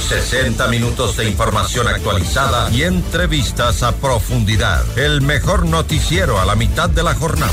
60 minutos de información actualizada y entrevistas a profundidad. El mejor noticiero a la mitad de la jornada.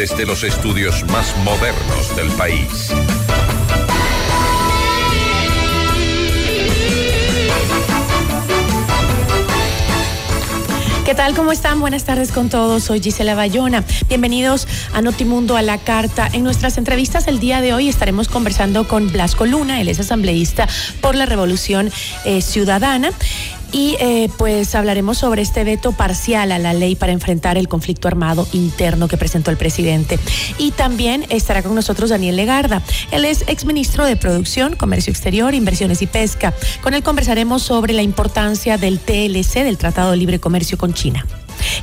Desde los estudios más modernos del país. ¿Qué tal? ¿Cómo están? Buenas tardes con todos. Soy Gisela Bayona. Bienvenidos a Notimundo a la Carta. En nuestras entrevistas el día de hoy estaremos conversando con Blasco Luna, él es asambleísta por la Revolución eh, Ciudadana y eh, pues hablaremos sobre este veto parcial a la ley para enfrentar el conflicto armado interno que presentó el presidente. Y también estará con nosotros Daniel Legarda. Él es exministro de Producción, Comercio Exterior, Inversiones y Pesca. Con él conversaremos sobre la importancia del TLC, del Tratado de Libre Comercio con China.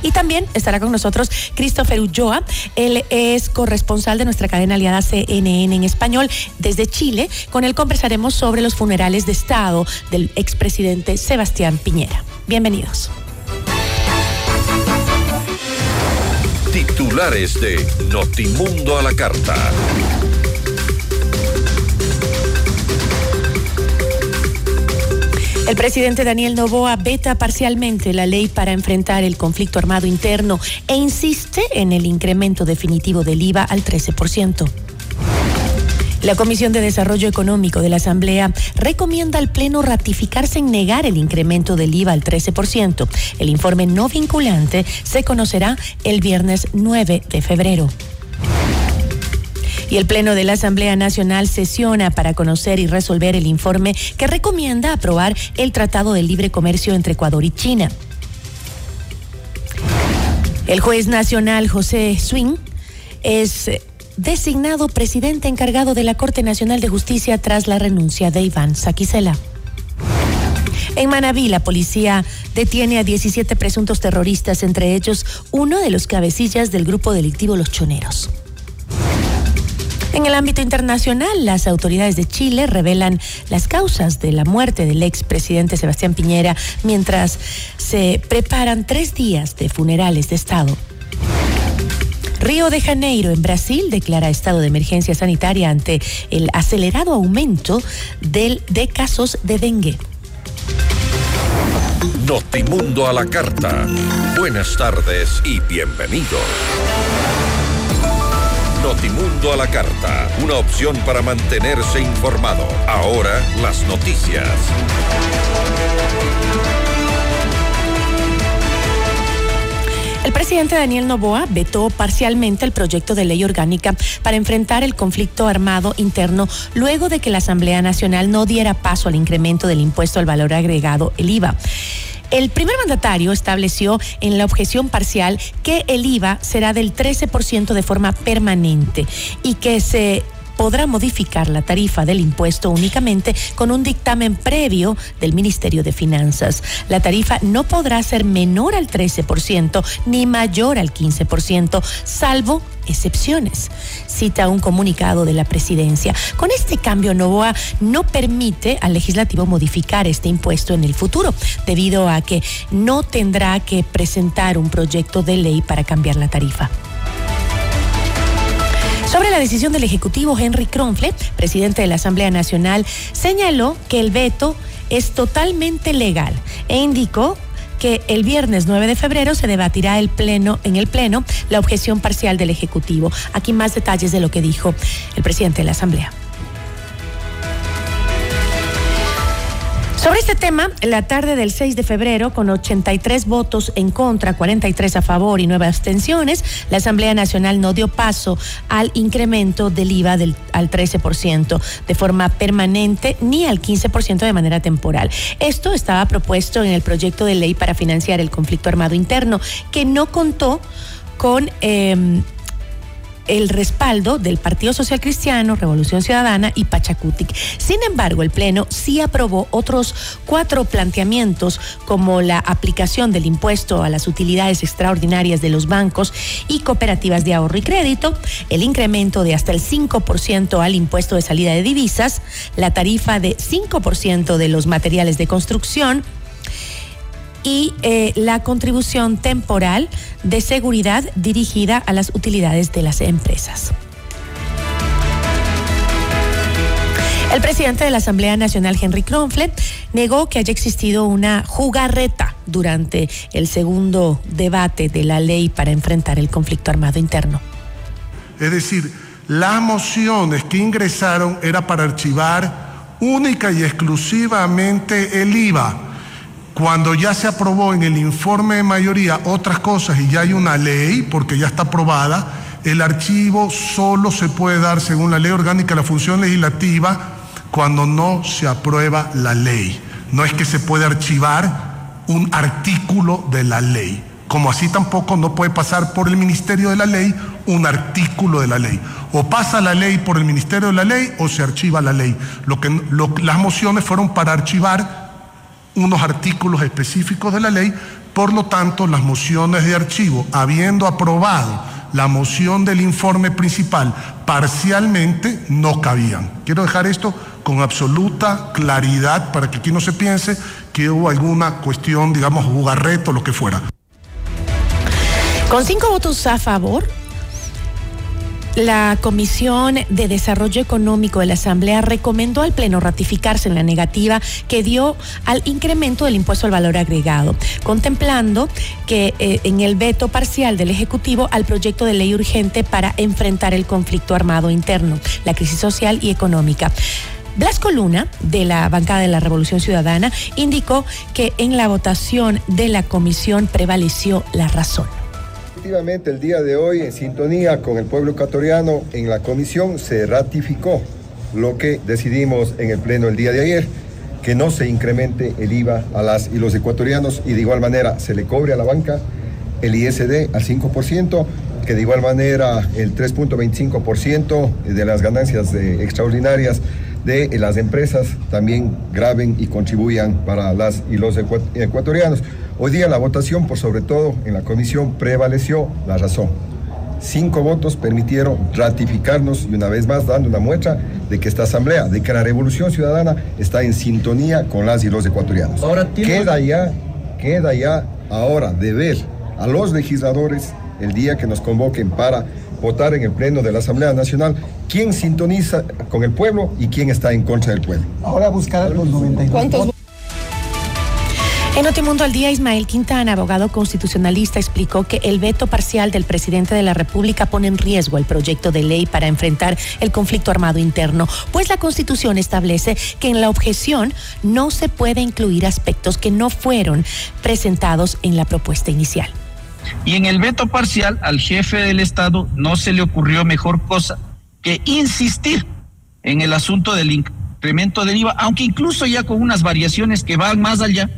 Y también estará con nosotros Christopher Ulloa. Él es corresponsal de nuestra cadena aliada CNN en español desde Chile. Con él conversaremos sobre los funerales de Estado del expresidente Sebastián Piñera. Bienvenidos. Titulares de Notimundo a la Carta. El presidente Daniel Novoa veta parcialmente la ley para enfrentar el conflicto armado interno e insiste en el incremento definitivo del IVA al 13%. La Comisión de Desarrollo Económico de la Asamblea recomienda al Pleno ratificarse en negar el incremento del IVA al 13%. El informe no vinculante se conocerá el viernes 9 de febrero y el Pleno de la Asamblea Nacional sesiona para conocer y resolver el informe que recomienda aprobar el Tratado de Libre Comercio entre Ecuador y China. El juez nacional José Swing es designado presidente encargado de la Corte Nacional de Justicia tras la renuncia de Iván Saquicela. En Manabí, la policía detiene a 17 presuntos terroristas, entre ellos uno de los cabecillas del grupo delictivo Los Choneros. En el ámbito internacional, las autoridades de Chile revelan las causas de la muerte del expresidente Sebastián Piñera mientras se preparan tres días de funerales de Estado. Río de Janeiro, en Brasil, declara estado de emergencia sanitaria ante el acelerado aumento del, de casos de dengue. Notimundo a la carta. Buenas tardes y bienvenidos. Notimundo a la carta, una opción para mantenerse informado. Ahora las noticias. El presidente Daniel Novoa vetó parcialmente el proyecto de ley orgánica para enfrentar el conflicto armado interno luego de que la Asamblea Nacional no diera paso al incremento del impuesto al valor agregado, el IVA. El primer mandatario estableció en la objeción parcial que el IVA será del 13% de forma permanente y que se podrá modificar la tarifa del impuesto únicamente con un dictamen previo del Ministerio de Finanzas. La tarifa no podrá ser menor al 13% ni mayor al 15%, salvo excepciones, cita un comunicado de la presidencia. Con este cambio, Novoa no permite al legislativo modificar este impuesto en el futuro, debido a que no tendrá que presentar un proyecto de ley para cambiar la tarifa. Sobre la decisión del Ejecutivo, Henry Kronfle, presidente de la Asamblea Nacional, señaló que el veto es totalmente legal e indicó que el viernes 9 de febrero se debatirá el pleno, en el Pleno la objeción parcial del Ejecutivo. Aquí más detalles de lo que dijo el presidente de la Asamblea. Sobre este tema, la tarde del 6 de febrero, con 83 votos en contra, 43 a favor y 9 abstenciones, la Asamblea Nacional no dio paso al incremento del IVA del, al 13% de forma permanente ni al 15% de manera temporal. Esto estaba propuesto en el proyecto de ley para financiar el conflicto armado interno, que no contó con... Eh, el respaldo del Partido Social Cristiano, Revolución Ciudadana y Pachacutic. Sin embargo, el Pleno sí aprobó otros cuatro planteamientos como la aplicación del impuesto a las utilidades extraordinarias de los bancos y cooperativas de ahorro y crédito, el incremento de hasta el 5% al impuesto de salida de divisas, la tarifa de 5% de los materiales de construcción, y eh, la contribución temporal de seguridad dirigida a las utilidades de las empresas. El presidente de la Asamblea Nacional, Henry Kronflet, negó que haya existido una jugarreta durante el segundo debate de la ley para enfrentar el conflicto armado interno. Es decir, las mociones que ingresaron era para archivar única y exclusivamente el IVA cuando ya se aprobó en el informe de mayoría otras cosas y ya hay una ley, porque ya está aprobada, el archivo solo se puede dar según la ley orgánica la función legislativa cuando no se aprueba la ley. No es que se puede archivar un artículo de la ley, como así tampoco no puede pasar por el Ministerio de la Ley un artículo de la ley. O pasa la ley por el Ministerio de la Ley o se archiva la ley. Las mociones fueron para archivar unos artículos específicos de la ley, por lo tanto las mociones de archivo, habiendo aprobado la moción del informe principal parcialmente, no cabían. Quiero dejar esto con absoluta claridad para que aquí no se piense que hubo alguna cuestión, digamos, jugarreto, lo que fuera. Con cinco votos a favor, la Comisión de Desarrollo Económico de la Asamblea recomendó al Pleno ratificarse en la negativa que dio al incremento del impuesto al valor agregado, contemplando que eh, en el veto parcial del Ejecutivo al proyecto de ley urgente para enfrentar el conflicto armado interno, la crisis social y económica. Blasco Luna, de la bancada de la Revolución Ciudadana, indicó que en la votación de la comisión prevaleció la razón. Efectivamente, el día de hoy, en sintonía con el pueblo ecuatoriano, en la comisión se ratificó lo que decidimos en el pleno el día de ayer, que no se incremente el IVA a las y los ecuatorianos y de igual manera se le cobre a la banca el ISD al 5%, que de igual manera el 3.25% de las ganancias extraordinarias de las empresas también graben y contribuyan para las y los ecuatorianos. Hoy día la votación, por sobre todo en la comisión, prevaleció la razón. Cinco votos permitieron ratificarnos y una vez más dando una muestra de que esta asamblea, de que la revolución ciudadana está en sintonía con las y los ecuatorianos. Ahora queda ya, queda ya ahora de ver a los legisladores el día que nos convoquen para votar en el pleno de la Asamblea Nacional quién sintoniza con el pueblo y quién está en contra del pueblo. Ahora buscar los 92 en Notimundo al Día, Ismael Quintana, abogado constitucionalista, explicó que el veto parcial del presidente de la República pone en riesgo el proyecto de ley para enfrentar el conflicto armado interno, pues la Constitución establece que en la objeción no se puede incluir aspectos que no fueron presentados en la propuesta inicial. Y en el veto parcial al jefe del Estado no se le ocurrió mejor cosa que insistir en el asunto del incremento del IVA, aunque incluso ya con unas variaciones que van más allá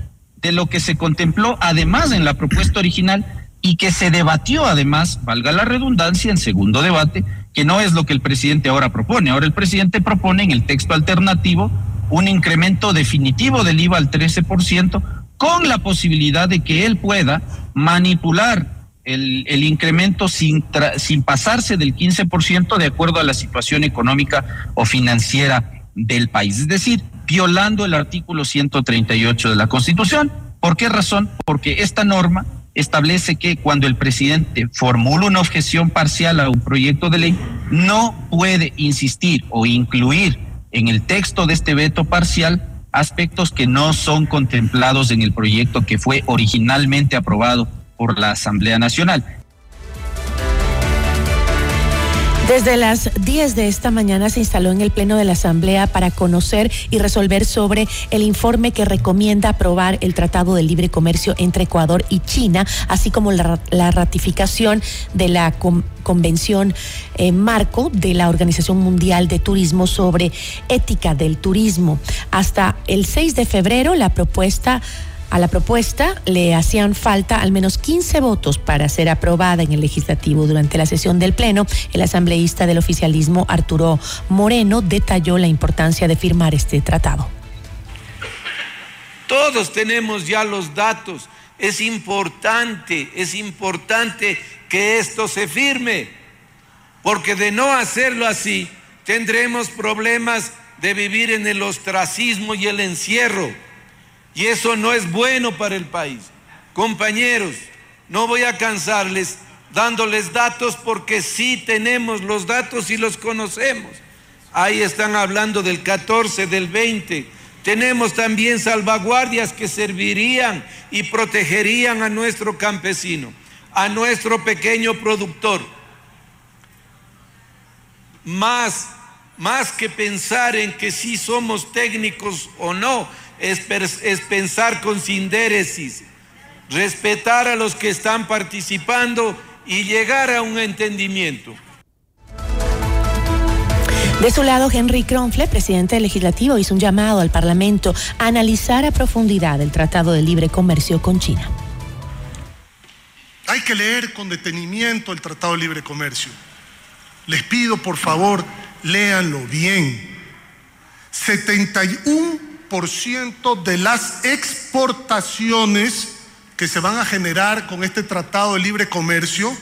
de lo que se contempló además en la propuesta original y que se debatió además, valga la redundancia, en segundo debate, que no es lo que el presidente ahora propone. Ahora el presidente propone en el texto alternativo un incremento definitivo del IVA al 13% con la posibilidad de que él pueda manipular el, incremento sin, sin pasarse del 15% de acuerdo a la situación económica o financiera del país. Es decir, violando el artículo 138 de la Constitución. ¿Por qué razón? Porque esta norma establece que cuando el presidente formula una objeción parcial a un proyecto de ley, no puede insistir o incluir en el texto de este veto parcial aspectos que no son contemplados en el proyecto que fue originalmente aprobado por la Asamblea Nacional. Desde las 10 de esta mañana se instaló en el Pleno de la Asamblea para conocer y resolver sobre el informe que recomienda aprobar el Tratado de Libre Comercio entre Ecuador y China, así como la, ratificación de la Convención eh, Marco de la Organización Mundial de Turismo sobre ética del turismo. Hasta el 6 de febrero la propuesta a la propuesta le hacían falta al menos 15 votos para ser aprobada en el legislativo. Durante la sesión del Pleno, el asambleísta del oficialismo Arturo Moreno detalló la importancia de firmar este tratado. Todos tenemos ya los datos. Es importante, es importante que esto se firme, porque de no hacerlo así, tendremos problemas de vivir en el ostracismo y el encierro y eso no es bueno para el país. Compañeros, no voy a cansarles dándoles datos porque sí tenemos los datos y los conocemos. Ahí están hablando del 14, del 20. Tenemos también salvaguardias que servirían y protegerían a nuestro campesino, a nuestro pequeño productor. Más, más que pensar en que si somos técnicos o no, es, pensar con sindéresis, respetar a los que están participando y llegar a un entendimiento. De su lado, Henry Kronfle, presidente del legislativo, hizo un llamado al Parlamento a analizar a profundidad el Tratado de Libre Comercio con China. Hay que leer con detenimiento el Tratado de Libre Comercio. Les pido, por favor, léanlo bien. 71 de las exportaciones que se van a generar con este tratado de libre comercio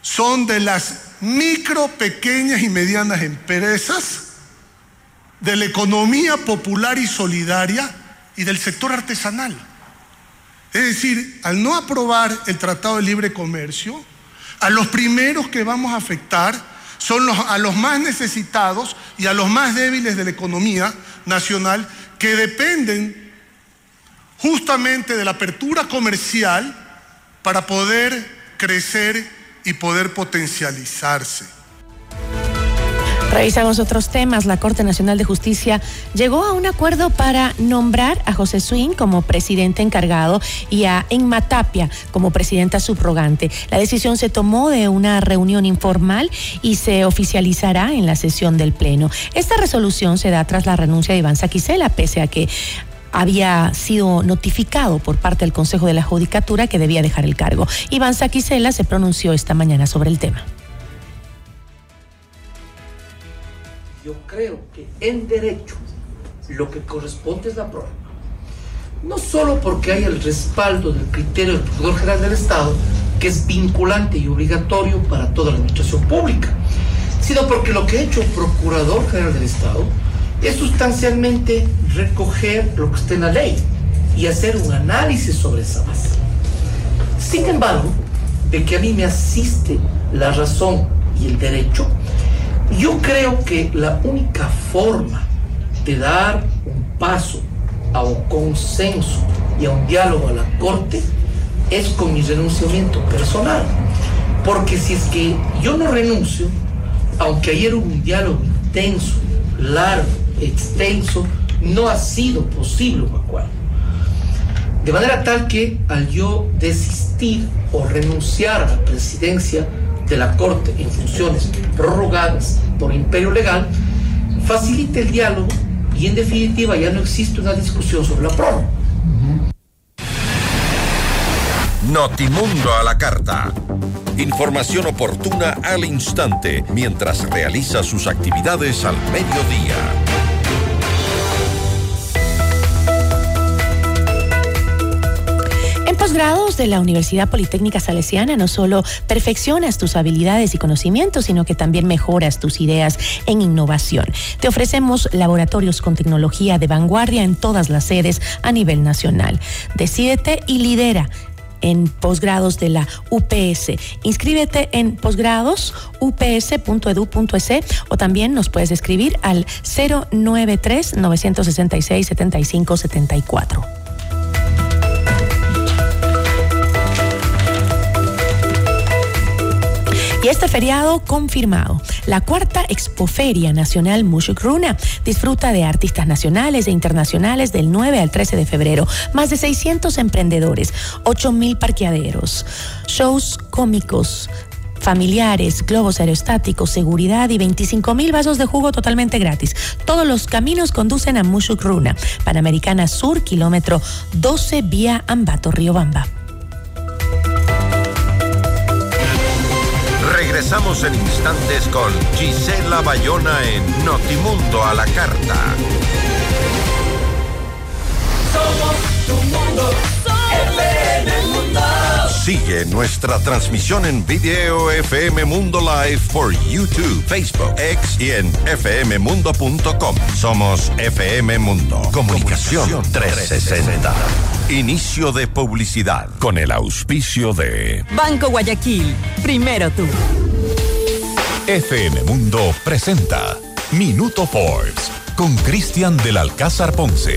son de las micro, pequeñas y medianas empresas, de la economía popular y solidaria y del sector artesanal. Es decir, al no aprobar el Tratado de Libre Comercio, a los primeros que vamos a afectar son a los más necesitados y a los más débiles de la economía nacional que dependen justamente de la apertura comercial para poder crecer y poder potencializarse. Revisamos otros temas. La Corte Nacional de Justicia llegó a un acuerdo para nombrar a José Swing como presidente encargado y a Enma Tapia como presidenta subrogante. La decisión se tomó de una reunión informal y se oficializará en la sesión del Pleno. Esta resolución se da tras la renuncia de Iván Saquicela, pese a que había sido notificado por parte del Consejo de la Judicatura que debía dejar el cargo. Iván Saquicela se pronunció esta mañana sobre el tema. Yo creo que en derecho lo que corresponde es la prueba. No solo porque hay el respaldo del criterio del Procurador General del Estado, que es vinculante y obligatorio para toda la administración pública, sino porque lo que ha hecho el Procurador General del Estado es sustancialmente recoger lo que está en la ley y hacer un análisis sobre esa base. Sin embargo, de que a mí me asiste la razón y el derecho, yo creo que la única forma de dar un paso a un consenso y a un diálogo a la Corte es con mi renunciamiento personal. Porque si es que yo no renuncio, aunque ayer hubo un diálogo intenso, largo, extenso, no ha sido posible un acuerdo. De manera tal que al yo desistir o renunciar a la presidencia, de la Corte en funciones prorrogadas por imperio legal, facilite el diálogo y en definitiva ya no existe una discusión sobre la prórroga. Notimundo a la carta. Información oportuna al instante mientras realiza sus actividades al mediodía. Grados de la Universidad Politécnica Salesiana no solo perfeccionas tus habilidades y conocimientos, sino que también mejoras tus ideas en innovación. Te ofrecemos laboratorios con tecnología de vanguardia en todas las sedes a nivel nacional. Decídete y lidera en posgrados de la UPS. Inscríbete en posgradosups.edu.es o también nos puedes escribir al 093 966 7574. Y este feriado confirmado. La cuarta Expoferia Nacional Mushukruna disfruta de artistas nacionales e internacionales del 9 al 13 de febrero. Más de 600 emprendedores, 8 mil parqueaderos, shows cómicos, familiares, globos aerostáticos, seguridad y 25 mil vasos de jugo totalmente gratis. Todos los caminos conducen a Mushukruna, Panamericana Sur, kilómetro 12, vía Ambato, Riobamba. Regresamos en instantes con Gisela Bayona en Notimundo a la Carta. Sigue nuestra transmisión en video FM Mundo Live por YouTube, Facebook, X y en fmmundo.com. Somos FM Mundo. Comunicación 360. Inicio de publicidad con el auspicio de Banco Guayaquil. Primero tú. FM Mundo presenta Minuto Forbes con Cristian del Alcázar Ponce.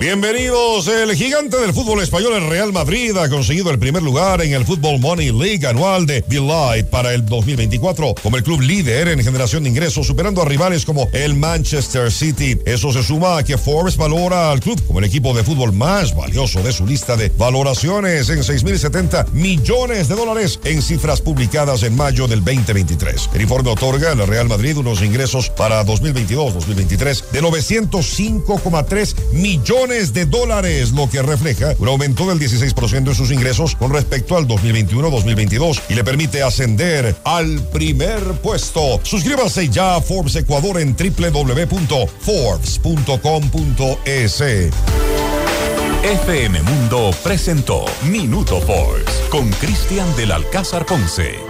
Bienvenidos. El gigante del fútbol español, el Real Madrid, ha conseguido el primer lugar en el Football Money League anual de Delight para el 2024 como el club líder en generación de ingresos, superando a rivales como el Manchester City. Eso se suma a que Forbes valora al club como el equipo de fútbol más valioso de su lista de valoraciones en 6.070 millones de dólares en cifras publicadas en mayo del 2023. El informe otorga al Real Madrid unos ingresos para 2022-2023 de 905,3 millones de dólares, lo que refleja un aumento del 16% en sus ingresos con respecto al 2021-2022 y le permite ascender al primer puesto. Suscríbase ya a Forbes Ecuador en www.forbes.com.es. FM Mundo presentó Minuto Forbes con Cristian del Alcázar Ponce.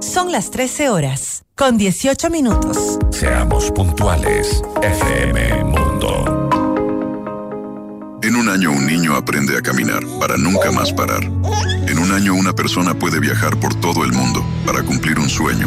Son las 13 horas, con 18 minutos. Seamos puntuales, FM Mundo. En un año un niño aprende a caminar para nunca más parar. En un año una persona puede viajar por todo el mundo para cumplir un sueño.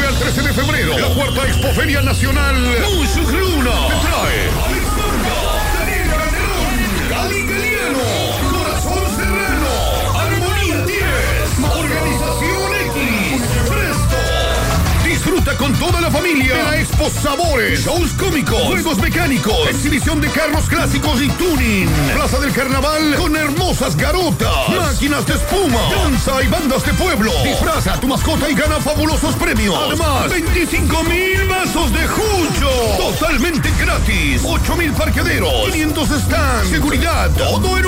Del 9 al 13 de febrero, la cuarta Expoferia Nacional. Mushugruna te trae Cali Caliano, toda la familia. De la Expo Sabores, shows cómicos, juegos mecánicos, exhibición de carros clásicos y tuning, Plaza del Carnaval con hermosas garotas, máquinas de espuma, danza y bandas de pueblo. Disfraza a tu mascota y gana fabulosos premios. Además, 25 mil vasos de jucho, totalmente gratis, 8 mil parqueaderos, 500 stands, seguridad, todo en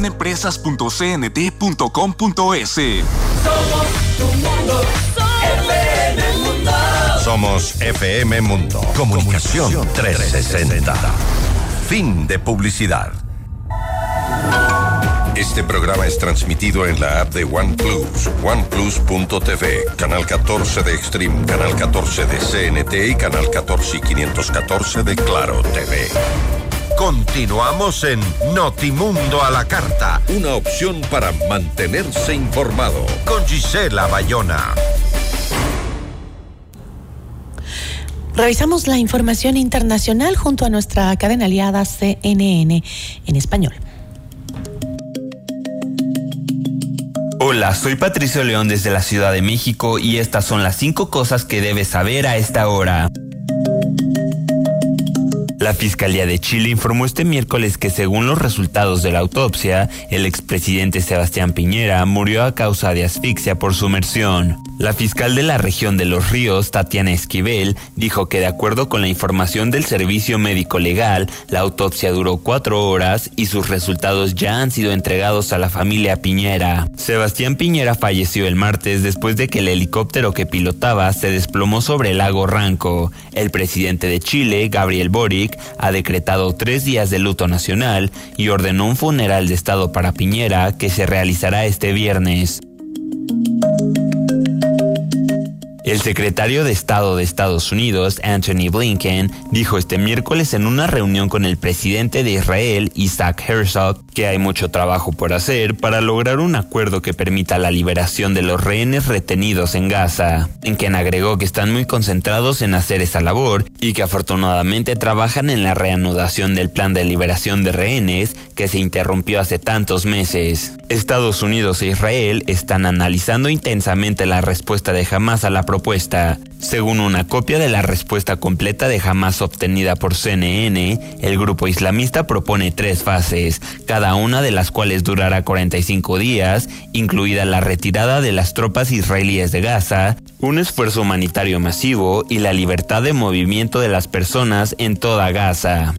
empresas.cnt.com.es. Somos FM Mundo. Somos FM Mundo. Comunicación 360. Fin de publicidad. Este programa es transmitido en la app de OnePlus, oneplus.tv, canal 14 de Extreme, canal 14 de CNT y canal 14 y 514 de Claro TV. Continuamos en Notimundo a la Carta, una opción para mantenerse informado con Gisela Bayona. Revisamos la información internacional junto a nuestra cadena aliada CNN en español. Hola, soy Patricio León desde la Ciudad de México y estas son las cinco cosas que debes saber a esta hora. La Fiscalía de Chile informó este miércoles que según los resultados de la autopsia, el expresidente Sebastián Piñera murió a causa de asfixia por sumersión. La fiscal de la región de Los Ríos, Tatiana Esquivel, dijo que de acuerdo con la información del Servicio Médico Legal, la autopsia duró cuatro horas y sus resultados ya han sido entregados a la familia Piñera. Sebastián Piñera falleció el martes después de que el helicóptero que pilotaba se desplomó sobre el lago Ranco. El presidente de Chile, Gabriel Boric, ha decretado tres días de luto nacional y ordenó un funeral de Estado para Piñera que se realizará este viernes. El secretario de Estado de Estados Unidos, Anthony Blinken, dijo este miércoles en una reunión con el presidente de Israel, Isaac Herzog, que hay mucho trabajo por hacer para lograr un acuerdo que permita la liberación de los rehenes retenidos en Gaza. Blinken agregó que están muy concentrados en hacer esa labor y que afortunadamente trabajan en la reanudación del plan de liberación de rehenes que se interrumpió hace tantos meses. Estados Unidos e Israel están analizando intensamente la respuesta de Hamas a la propuesta. Según una copia de la respuesta completa de Hamas obtenida por CNN, el grupo islamista propone tres fases, cada una de las cuales durará 45 días, incluida la retirada de las tropas israelíes de Gaza, un esfuerzo humanitario masivo y la libertad de movimiento de las personas en toda Gaza.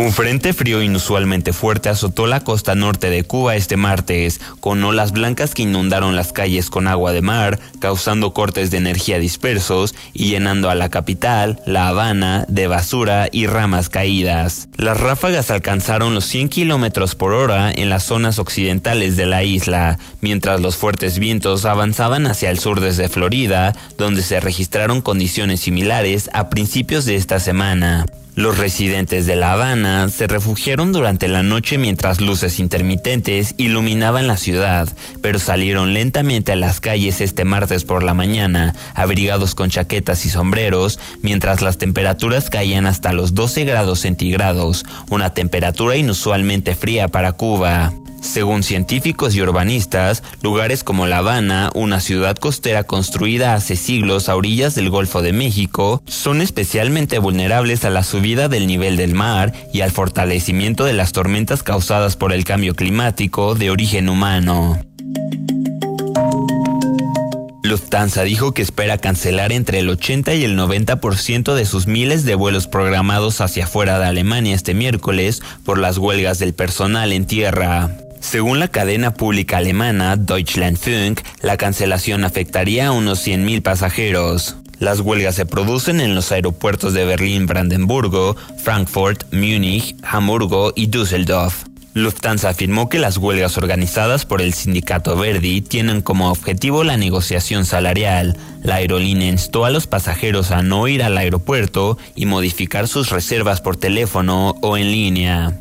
Un frente frío inusualmente fuerte azotó la costa norte de Cuba este martes, con olas blancas que inundaron las calles con agua de mar, causando cortes de energía dispersos y llenando a la capital, La Habana, de basura y ramas caídas. Las ráfagas alcanzaron los 100 kilómetros por hora en las zonas occidentales de la isla, mientras los fuertes vientos avanzaban hacia el sur desde Florida, donde se registraron condiciones similares a principios de esta semana. Los residentes de La Habana se refugiaron durante la noche mientras luces intermitentes iluminaban la ciudad, pero salieron lentamente a las calles este martes por la mañana, abrigados con chaquetas y sombreros, mientras las temperaturas caían hasta los 12 grados centígrados, una temperatura inusualmente fría para Cuba. Según científicos y urbanistas, lugares como La Habana, una ciudad costera construida hace siglos a orillas del Golfo de México, son especialmente vulnerables a la subida del nivel del mar y al fortalecimiento de las tormentas causadas por el cambio climático de origen humano. Lufthansa dijo que espera cancelar entre el 80 y el 90% de sus miles de vuelos programados hacia fuera de Alemania este miércoles por las huelgas del personal en tierra. Según la cadena pública alemana Deutschlandfunk, la cancelación afectaría a unos 100.000 pasajeros. Las huelgas se producen en los aeropuertos de Berlín, Brandenburgo, Frankfurt, Múnich, Hamburgo y Düsseldorf. Lufthansa afirmó que las huelgas organizadas por el sindicato Verdi tienen como objetivo la negociación salarial. La aerolínea instó a los pasajeros a no ir al aeropuerto y modificar sus reservas por teléfono o en línea.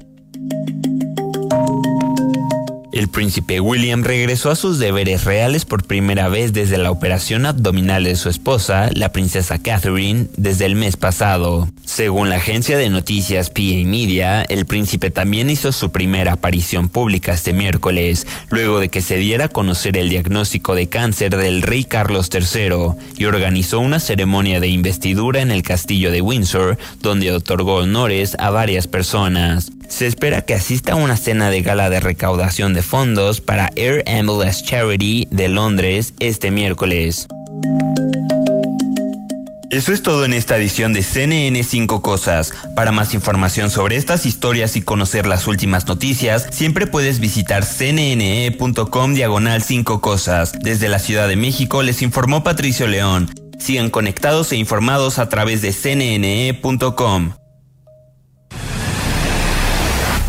El príncipe William regresó a sus deberes reales por primera vez desde la operación abdominal de su esposa, la princesa Catherine, desde el mes pasado. Según la agencia de noticias PA Media, el príncipe también hizo su primera aparición pública este miércoles, luego de que se diera a conocer el diagnóstico de cáncer del rey Carlos III, y organizó una ceremonia de investidura en el castillo de Windsor, donde otorgó honores a varias personas. Se espera que asista a una cena de gala de recaudación de fondos para Air Ambulance Charity de Londres este miércoles. Eso es todo en esta edición de CNN 5 Cosas. Para más información sobre estas historias y conocer las últimas noticias, siempre puedes visitar cnne.com diagonal 5 Cosas. Desde la Ciudad de México les informó Patricio León. Sigan conectados e informados a través de cnne.com.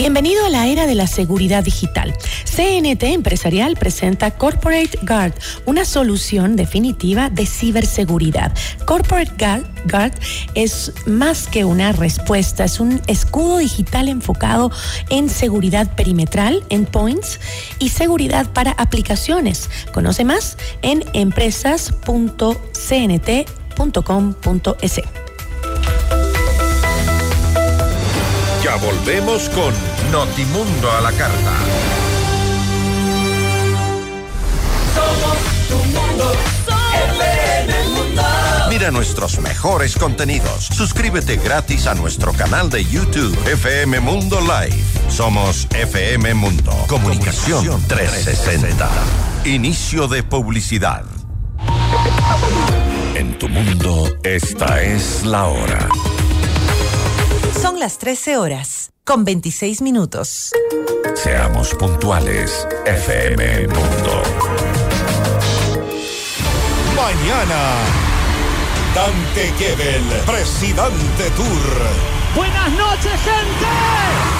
Bienvenido a la era de la seguridad digital. CNT Empresarial presenta Corporate Guard, una solución definitiva de ciberseguridad. Corporate Guard, es más que una respuesta, es un escudo digital enfocado en seguridad perimetral, endpoints y seguridad para aplicaciones. Conoce más en empresas.cnt.com.es. Ya volvemos con Notimundo a la carta. Somos tu mundo, FM Mundo. Mira nuestros mejores contenidos. Suscríbete gratis a nuestro canal de YouTube FM Mundo Live. Somos FM Mundo. Comunicación 360. Inicio de publicidad. En tu mundo, esta es la hora. Son las 13 horas, con 26 minutos. Seamos puntuales, FM Mundo. Mañana, Dante Gebel, Presidente Tour. Buenas noches, gente.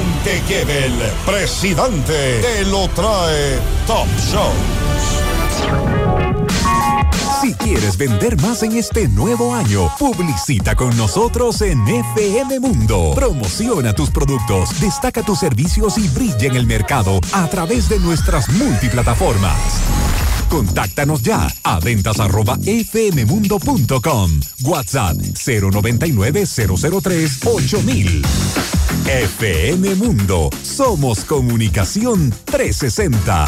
Gebel, presidente, te lo trae Top Shows. Si quieres vender más en este nuevo año, publicita con nosotros en FM Mundo. Promociona tus productos, destaca tus servicios y brilla en el mercado a través de nuestras multiplataformas. Contáctanos ya a ventas arroba fmmundo.com. WhatsApp 099 003 8000. FM Mundo. Somos comunicación 360.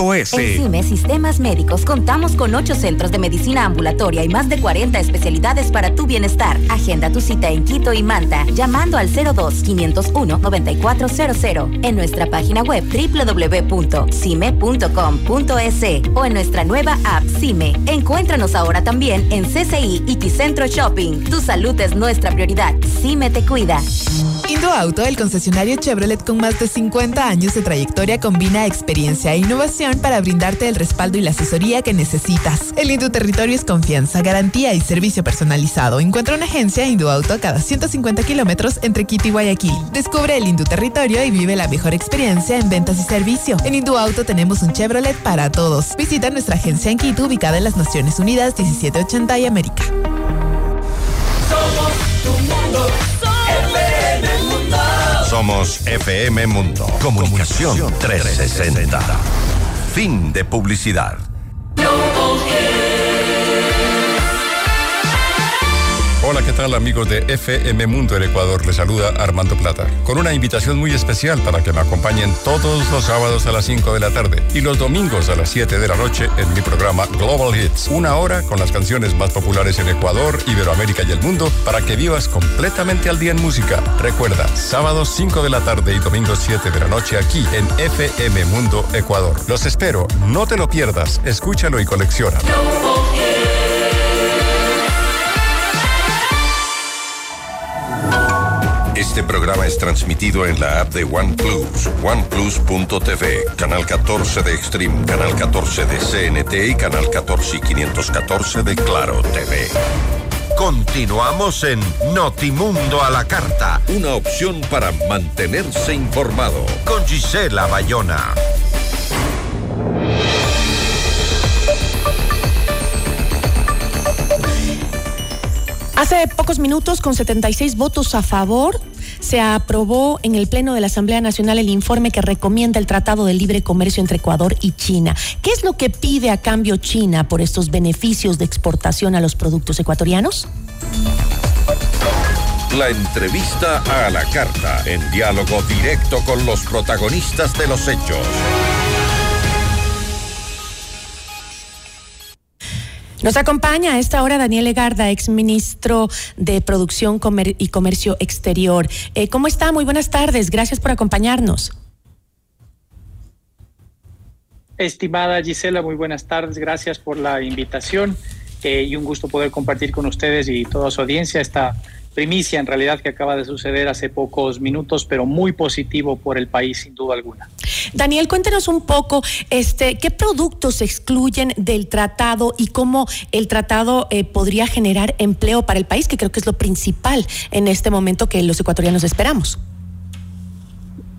En CIME Sistemas Médicos contamos con ocho centros de medicina ambulatoria y más de 40 especialidades para tu bienestar. Agenda tu cita en Quito y Manta llamando al 02-501-9400 en nuestra página web www.cime.com.es o en nuestra nueva app CIME. Encuéntranos ahora también en CCI y Ticentro Shopping. Tu salud es nuestra prioridad. CIME te cuida. Indoauto, el concesionario Chevrolet con más de 50 años de trayectoria, combina experiencia e innovación para brindarte el respaldo y la asesoría que necesitas. El Indu Territorio es confianza, garantía y servicio personalizado. Encuentra una agencia Indoauto a cada 150 kilómetros entre Quito y Guayaquil. Descubre el Indu Territorio y vive la mejor experiencia en ventas y servicio. En Indoauto tenemos un Chevrolet para todos. Visita nuestra agencia en Quito, ubicada en las Naciones Unidas 1780 y América. Somos tu mundo, FM Mundo. Somos FM Mundo. Comunicación 360. Fin de publicidad. Hola, ¿qué tal amigos de FM Mundo del Ecuador? Les saluda Armando Plata, con una invitación muy especial para que me acompañen todos los sábados a las 5 de la tarde y los domingos a las 7 de la noche en mi programa Global Hits. Una hora con las canciones más populares en Ecuador, Iberoamérica y el mundo para que vivas completamente al día en música. Recuerda, sábados 5 de la tarde y domingos 7 de la noche aquí en FM Mundo Ecuador. Los espero, no te lo pierdas, escúchalo y colecciona. Este programa es transmitido en la app de OnePlus, oneplus.tv, canal 14 de Extreme, canal 14 de CNT y canal 14 y 514 de Claro TV. Continuamos en Notimundo a la Carta, una opción para mantenerse informado con Gisela Bayona. Hace pocos minutos, con 76 votos a favor, se aprobó en el Pleno de la Asamblea Nacional el informe que recomienda el Tratado de Libre Comercio entre Ecuador y China. ¿Qué es lo que pide a cambio China por estos beneficios de exportación a los productos ecuatorianos? La entrevista a la carta, en diálogo directo con los protagonistas de los hechos. Nos acompaña a esta hora Daniel Legarda, ex ministro de Producción y Comercio Exterior. Eh, ¿Cómo está? Muy buenas tardes. Gracias por acompañarnos. Estimada Gisela, muy buenas tardes. Gracias por la invitación eh, y un gusto poder compartir con ustedes y toda su audiencia esta primicia en realidad que acaba de suceder hace pocos minutos, pero muy positivo por el país sin duda alguna. Daniel, cuéntenos un poco, este, ¿qué productos se excluyen del tratado y cómo el tratado eh, podría generar empleo para el país, que creo que es lo principal en este momento que los ecuatorianos esperamos?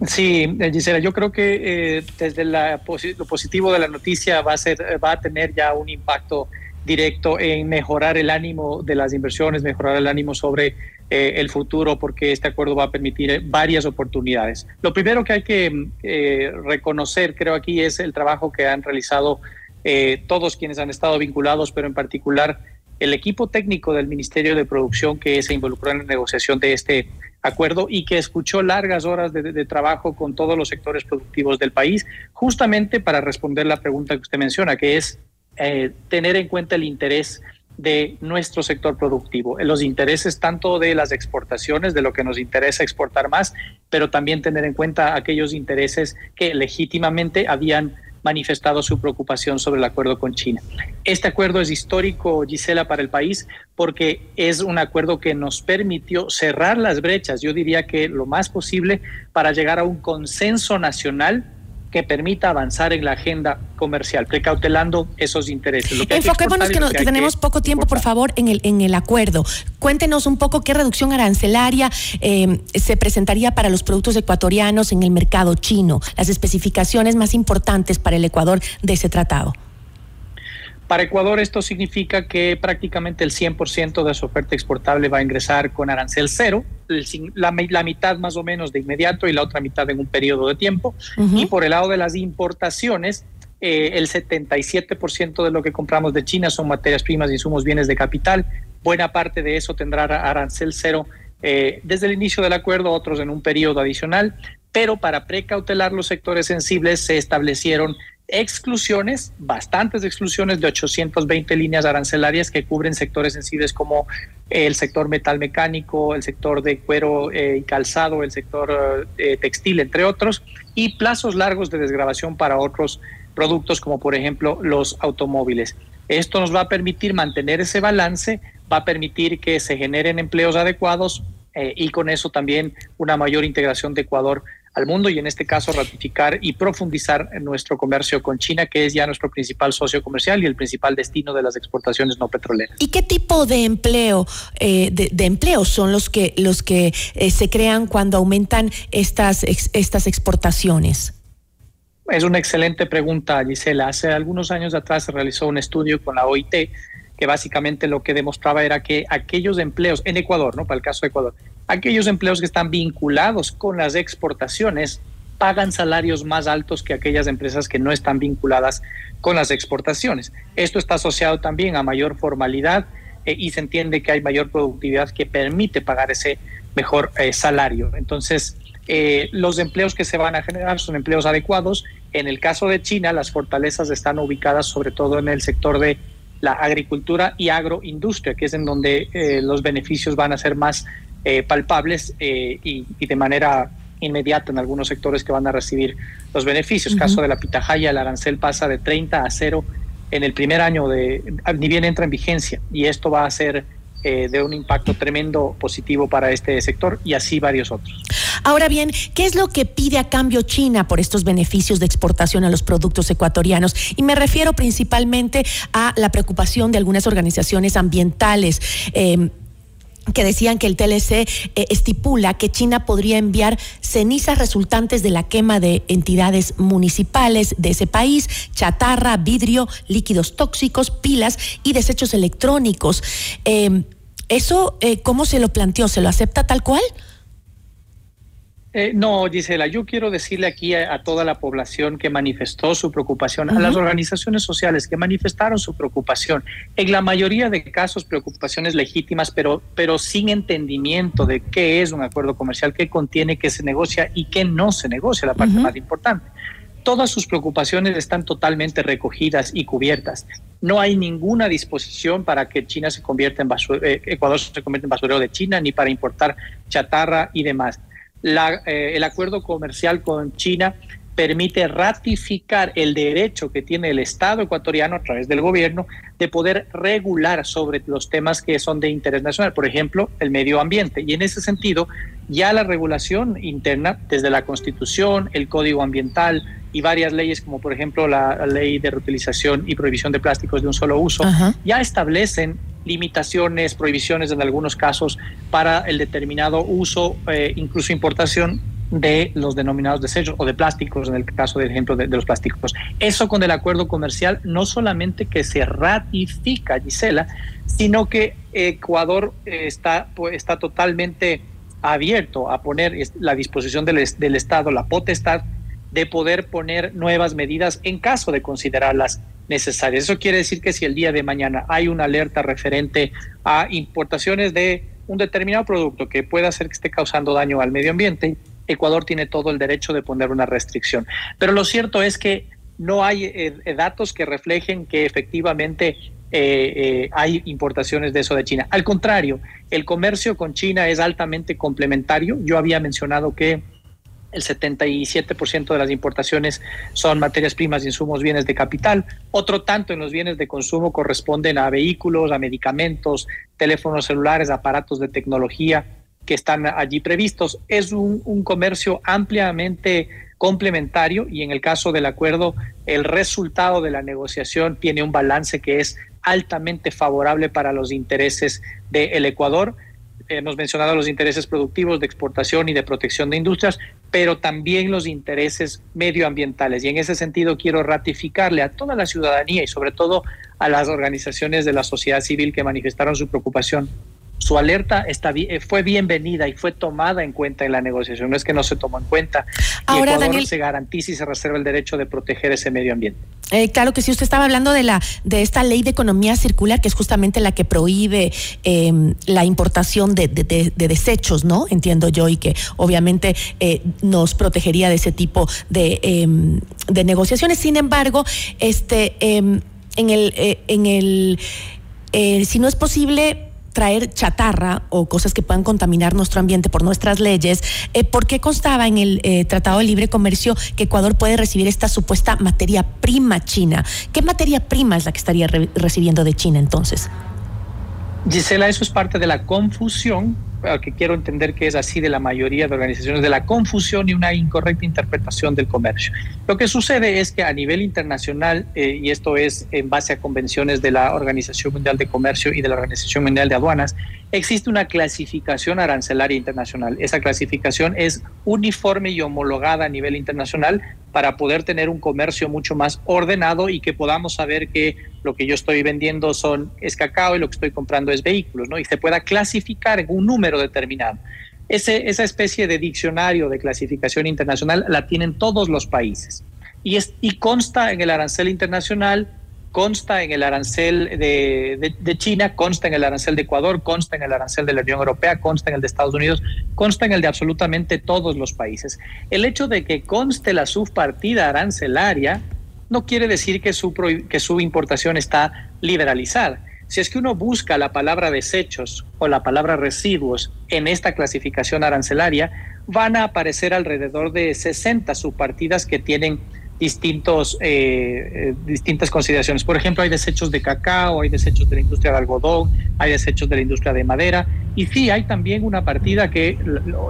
Sí, eh, Gisela, yo creo que eh, desde la, lo positivo de la noticia va a ser, va a tener ya un impacto directo en mejorar el ánimo de las inversiones, mejorar el ánimo sobre eh, el futuro, porque este acuerdo va a permitir varias oportunidades. Lo primero que hay que eh, reconocer, creo aquí, es el trabajo que han realizado eh, todos quienes han estado vinculados, pero en particular el equipo técnico del Ministerio de Producción que se involucró en la negociación de este acuerdo y que escuchó largas horas de, de, trabajo con todos los sectores productivos del país, justamente para responder la pregunta que usted menciona, que es eh, tener en cuenta el interés de nuestro sector productivo, los intereses tanto de las exportaciones, de lo que nos interesa exportar más, pero también tener en cuenta aquellos intereses que legítimamente habían manifestado su preocupación sobre el acuerdo con China. Este acuerdo es histórico, Gisela, para el país porque es un acuerdo que nos permitió cerrar las brechas, yo diría que lo más posible para llegar a un consenso nacional que permita avanzar en la agenda comercial, precautelando esos intereses. Enfoquémonos que, que, tenemos poco tiempo, por favor, en el, en el acuerdo. Cuéntenos un poco qué reducción arancelaria eh, se presentaría para los productos ecuatorianos en el mercado chino, las especificaciones más importantes para el Ecuador de ese tratado. Para Ecuador esto significa que prácticamente el 100% de su oferta exportable va a ingresar con arancel cero, la, mitad más o menos de inmediato y la otra mitad en un periodo de tiempo. Y por el lado de las importaciones, eh, el 77% de lo que compramos de China son materias primas, insumos, bienes de capital. Buena parte de eso tendrá arancel cero eh, desde el inicio del acuerdo, otros en un periodo adicional. Pero para precautelar los sectores sensibles se establecieron exclusiones, bastantes exclusiones de 820 líneas arancelarias que cubren sectores sensibles como el sector metal mecánico, el sector de cuero eh, y calzado, el sector eh, textil, entre otros, y plazos largos de desgrabación para otros productos como por ejemplo los automóviles. Esto nos va a permitir mantener ese balance, va a permitir que se generen empleos adecuados eh, y con eso también una mayor integración de Ecuador al mundo y en este caso ratificar y profundizar en nuestro comercio con China, que es ya nuestro principal socio comercial y el principal destino de las exportaciones no petroleras. ¿Y qué tipo de empleo, eh, de, empleos son los que, los que eh, se crean cuando aumentan estas, estas exportaciones? Es una excelente pregunta, Gisela. Hace algunos años atrás se realizó un estudio con la OIT que básicamente lo que demostraba era que aquellos empleos en Ecuador, ¿no? Para el caso de Ecuador, aquellos empleos que están vinculados con las exportaciones pagan salarios más altos que aquellas empresas que no están vinculadas con las exportaciones. Esto está asociado también a mayor formalidad eh, y se entiende que hay mayor productividad que permite pagar ese mejor eh, salario. Entonces, eh, los empleos que se van a generar son empleos adecuados. En el caso de China, las fortalezas están ubicadas sobre todo en el sector de la agricultura y agroindustria, que es en donde los beneficios van a ser más eh, palpables eh, y, de manera inmediata en algunos sectores que van a recibir los beneficios. Caso de la pitahaya, el arancel pasa de 30 a 0 en el primer año de, ni bien entra en vigencia, y esto va a ser de un impacto tremendo positivo para este sector y así varios otros. Ahora bien, ¿qué es lo que pide a cambio China por estos beneficios de exportación a los productos ecuatorianos? Y me refiero principalmente a la preocupación de algunas organizaciones ambientales. Em, que decían que el TLC eh, estipula que China podría enviar cenizas resultantes de la quema de entidades municipales de ese país, chatarra, vidrio, líquidos tóxicos, pilas y desechos electrónicos. Em, ¿Eso eh, cómo se lo planteó? ¿Se lo acepta tal cual? Eh, no, Gisela, yo quiero decirle aquí a, toda la población que manifestó su preocupación, a las organizaciones sociales que manifestaron su preocupación, en la mayoría de casos preocupaciones legítimas, pero, pero sin entendimiento de qué es un acuerdo comercial, qué contiene, qué se negocia y qué no se negocia, la parte más importante. Todas sus preocupaciones están totalmente recogidas y cubiertas. No hay ninguna disposición para que China se convierta en eh, Ecuador se convierta en basurero de China, ni para importar chatarra y demás eh, el acuerdo comercial con China permite ratificar el derecho que tiene el Estado ecuatoriano a través del gobierno de poder regular sobre los temas que son de interés nacional, por ejemplo, el medio ambiente. Y en ese sentido, ya la regulación interna, desde la Constitución, el Código Ambiental y varias leyes, como por ejemplo la, ley de reutilización y prohibición de plásticos de un solo uso, ya establecen limitaciones, prohibiciones en algunos casos para el determinado uso, eh, incluso importación de los denominados desechos o de plásticos, en el caso del ejemplo de, los plásticos. Eso con el acuerdo comercial no solamente que se ratifica, Gisela, sino que Ecuador está, pues, está totalmente abierto a poner la disposición del, del Estado, la potestad de poder poner nuevas medidas en caso de considerarlas necesarias. Eso quiere decir que si el día de mañana hay una alerta referente a importaciones de un determinado producto que pueda hacer que esté causando daño al medio ambiente, Ecuador tiene todo el derecho de poner una restricción. Pero lo cierto es que no hay eh, eh, datos que reflejen que efectivamente eh, hay importaciones de eso de China. Al contrario, el comercio con China es altamente complementario. Yo había mencionado que el 77% de las importaciones son materias primas, insumos, bienes de capital. Otro tanto en los bienes de consumo corresponden a vehículos, a medicamentos, teléfonos celulares, aparatos de tecnología que están allí previstos. Es un, un comercio ampliamente complementario y en el caso del acuerdo, el resultado de la negociación tiene un balance que es altamente favorable para los intereses del Ecuador hemos mencionado los intereses productivos de exportación y de protección de industrias, pero también los intereses medioambientales. Y en ese sentido quiero ratificarle a toda la ciudadanía y sobre todo a las organizaciones de la sociedad civil que manifestaron su preocupación su alerta está, eh, fue bienvenida y fue tomada en cuenta en la negociación. No es que no se tomó en cuenta. Ahora, Daniel, se garantiza y se reserva el derecho de proteger ese medio ambiente. Eh, claro que sí, usted estaba hablando de la de esta ley de economía circular, que es justamente la que prohíbe em, la importación de, desechos, ¿no? Entiendo yo, y que obviamente eh, nos protegería de ese tipo de, em, de negociaciones. Sin embargo, este em, en el, en el si no es posible traer chatarra o cosas que puedan contaminar nuestro ambiente por nuestras leyes, eh, ¿por qué constaba en el eh, Tratado de Libre Comercio que Ecuador puede recibir esta supuesta materia prima china? ¿Qué materia prima es la que estaría recibiendo de China entonces? Gisela, eso es parte de la confusión que quiero entender que es así de la mayoría de organizaciones, de la confusión y una incorrecta interpretación del comercio. Lo que sucede es que a nivel internacional, eh, y esto es en base a convenciones de la Organización Mundial de Comercio y de la Organización Mundial de Aduanas, existe una clasificación arancelaria internacional. Esa clasificación es uniforme y homologada a nivel internacional para poder tener un comercio mucho más ordenado y que podamos saber que lo que yo estoy vendiendo son es cacao y lo que estoy comprando es vehículos, ¿no? Y se pueda clasificar en un número determinado. Ese, esa especie de diccionario de clasificación internacional la tienen todos los países y, es, y consta en el arancel internacional consta en el arancel de, de, China, consta en el arancel de Ecuador, consta en el arancel de la Unión Europea, consta en el de Estados Unidos, consta en el de absolutamente todos los países. El hecho de que conste la subpartida arancelaria no quiere decir que su, que su importación está liberalizada. Si es que uno busca la palabra desechos o la palabra residuos en esta clasificación arancelaria, van a aparecer alrededor de 60 subpartidas que tienen distintos, eh, eh, distintas consideraciones. Por ejemplo, hay desechos de cacao, hay desechos de la industria de algodón, hay desechos de la industria de madera. Y sí, hay también una partida que,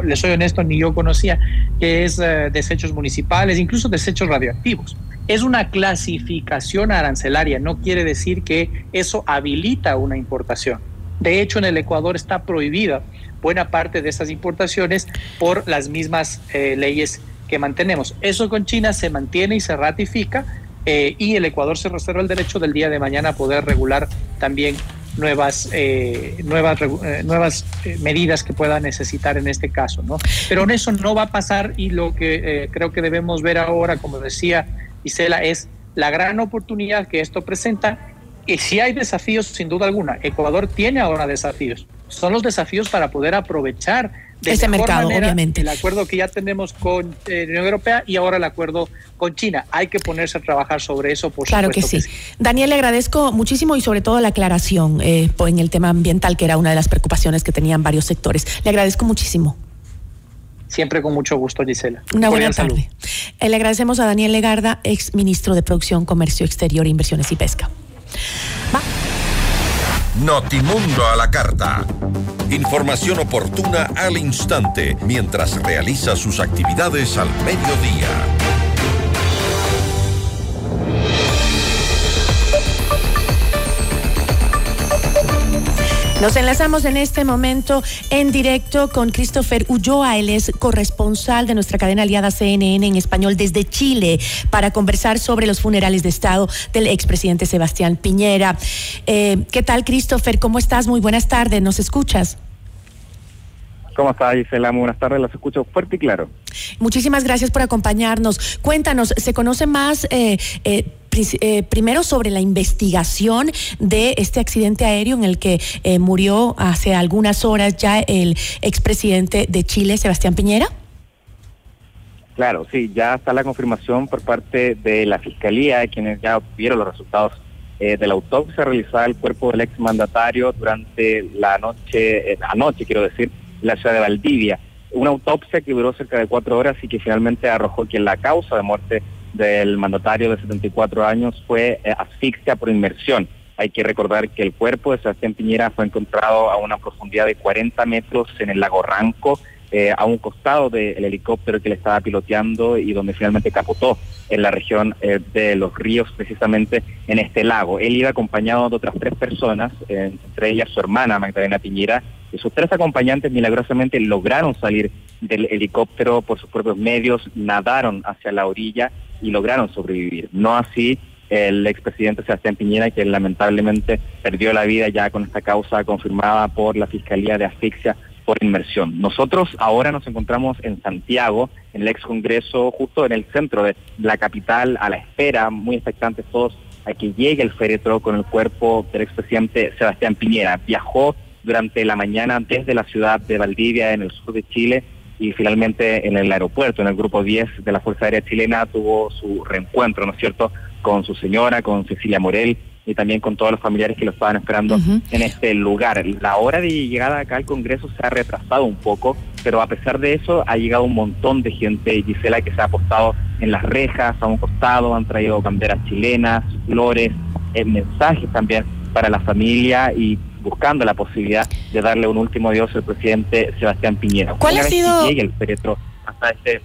les soy honesto, ni yo conocía, que es eh, desechos municipales, incluso desechos radioactivos. Es una clasificación arancelaria, no quiere decir que eso habilita una importación. De hecho, en el Ecuador está prohibida buena parte de esas importaciones por las mismas leyes que mantenemos. Eso con China se mantiene y se ratifica eh, y el Ecuador se reserva el derecho del día de mañana a poder regular también nuevas, eh, nuevas, eh, nuevas eh, medidas que pueda necesitar en este caso, ¿no? Pero en eso no va a pasar y lo que creo que debemos ver ahora, como decía Isela, es la gran oportunidad que esto presenta y si hay desafíos, sin duda alguna, Ecuador tiene ahora desafíos. Son los desafíos para poder aprovechar de ese mercado, obviamente. El acuerdo que ya tenemos con eh, la Unión Europea y ahora el acuerdo con China. Hay que ponerse a trabajar sobre eso, por claro supuesto. que sí. Daniel, le agradezco muchísimo y sobre todo la aclaración eh, en el tema ambiental, que era una de las preocupaciones que tenían varios sectores. Le agradezco muchísimo. Siempre con mucho gusto, Gisela. Una buena tarde. Eh, le agradecemos a Daniel Legarda, ex ministro de Producción, Comercio Exterior, Inversiones y Pesca. Notimundo a la carta. Información oportuna al instante mientras realiza sus actividades al mediodía. Nos enlazamos en este momento en directo con Christopher Ulloa, él es corresponsal de nuestra cadena aliada CNN en español desde Chile para conversar sobre los funerales de Estado del expresidente Sebastián Piñera. Eh, ¿Qué tal, Christopher? ¿Cómo estás? Muy buenas tardes, ¿nos escuchas? ¿Cómo está Gisela? Muy buenas tardes, las escucho fuerte y claro. Muchísimas gracias por acompañarnos. Cuéntanos, ¿se conoce más eh, eh, eh, primero sobre la investigación de este accidente aéreo en el que eh, murió hace algunas horas ya el expresidente de Chile, Sebastián Piñera? Claro, sí, ya está la confirmación por parte de la Fiscalía, quienes ya vieron los resultados eh, de la autopsia realizada al cuerpo del exmandatario durante la noche, anoche quiero decir, la ciudad de Valdivia. Una autopsia que duró cerca de cuatro horas y que finalmente arrojó que la causa de muerte del mandatario de 74 años fue eh, asfixia por inmersión. Hay que recordar que el cuerpo de Sebastián Piñera fue encontrado a una profundidad de 40 metros en el lago Ranco, eh, a un costado del helicóptero que le estaba piloteando y donde finalmente capotó en la región eh, de los ríos, precisamente en este lago. Él iba acompañado de otras tres personas, entre ellas su hermana Magdalena Piñera, y sus tres acompañantes milagrosamente lograron salir del helicóptero por sus propios medios, nadaron hacia la orilla y lograron sobrevivir. No así el expresidente Sebastián Piñera, que lamentablemente perdió la vida ya con esta causa confirmada por la Fiscalía de Asfixia por inmersión. Nosotros ahora nos encontramos en Santiago, en el ex Congreso, justo en el centro de la capital, a la espera, muy expectantes todos, a que llegue el féretro con el cuerpo del expresidente Sebastián Piñera. Viajó durante la mañana desde la ciudad de Valdivia, en el sur de Chile, y finalmente en el aeropuerto, en el grupo 10 de la Fuerza Aérea Chilena, tuvo su reencuentro, ¿no es cierto?, con su señora, con Cecilia Morel y también con todos los familiares que lo estaban esperando en este lugar. La hora de llegada acá al Congreso se ha retrasado un poco, pero a pesar de eso ha llegado un montón de gente, Gisela, que se ha apostado en las rejas, a un costado, han traído banderas chilenas, flores, eh, mensajes también para la familia y buscando la posibilidad de darle un último adiós al presidente Sebastián Piñera. ¿Cuál ha sido el féretro hasta este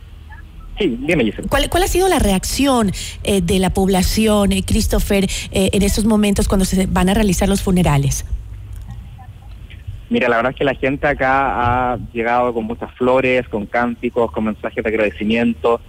Sí, dime, ¿Cuál, ¿Cuál ha sido la reacción eh, de la población, eh, Christopher, eh, en estos momentos cuando se van a realizar los funerales? Mira, la verdad es que la gente acá ha llegado con muchas flores, con cánticos, con mensajes de agradecimiento.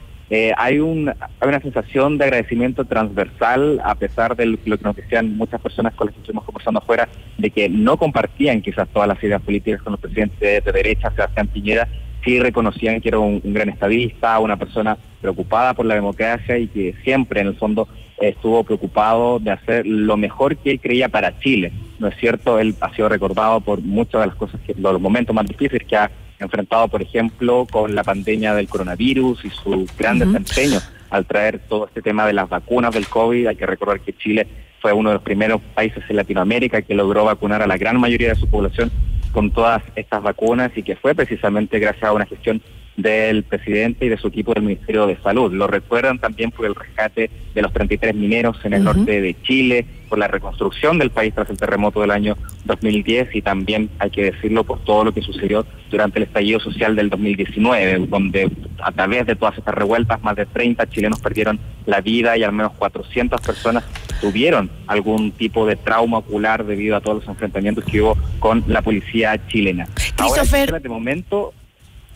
Hay, un, hay una sensación de agradecimiento transversal, a pesar de lo que nos decían muchas personas con las que estuvimos conversando afuera, de que no compartían quizás todas las ideas políticas con los presidentes de, derecha, Sebastián Piñera, sí reconocían que era un, gran estadista, una persona preocupada por la democracia y que siempre en el fondo estuvo preocupado de hacer lo mejor que él creía para Chile. ¿No es cierto? Él ha sido recordado por muchas de las cosas, que, los momentos más difíciles que ha enfrentado, por ejemplo, con la pandemia del coronavirus y su gran desempeño al traer todo este tema de las vacunas del COVID. Hay que recordar que Chile fue uno de los primeros países en Latinoamérica que logró vacunar a la gran mayoría de su población con todas estas vacunas y que fue precisamente gracias a una gestión del presidente y de su equipo del Ministerio de Salud. Lo recuerdan también por el rescate de los 33 mineros en el norte de Chile, por la reconstrucción del país tras el terremoto del año 2010 y también, hay que decirlo, por todo lo que sucedió durante el estallido social del 2019, donde a través de todas estas revueltas más de 30 chilenos perdieron la vida y al menos 400 personas tuvieron algún tipo de trauma ocular debido a todos los enfrentamientos que hubo con la policía chilena. Christopher, Ahora, en este momento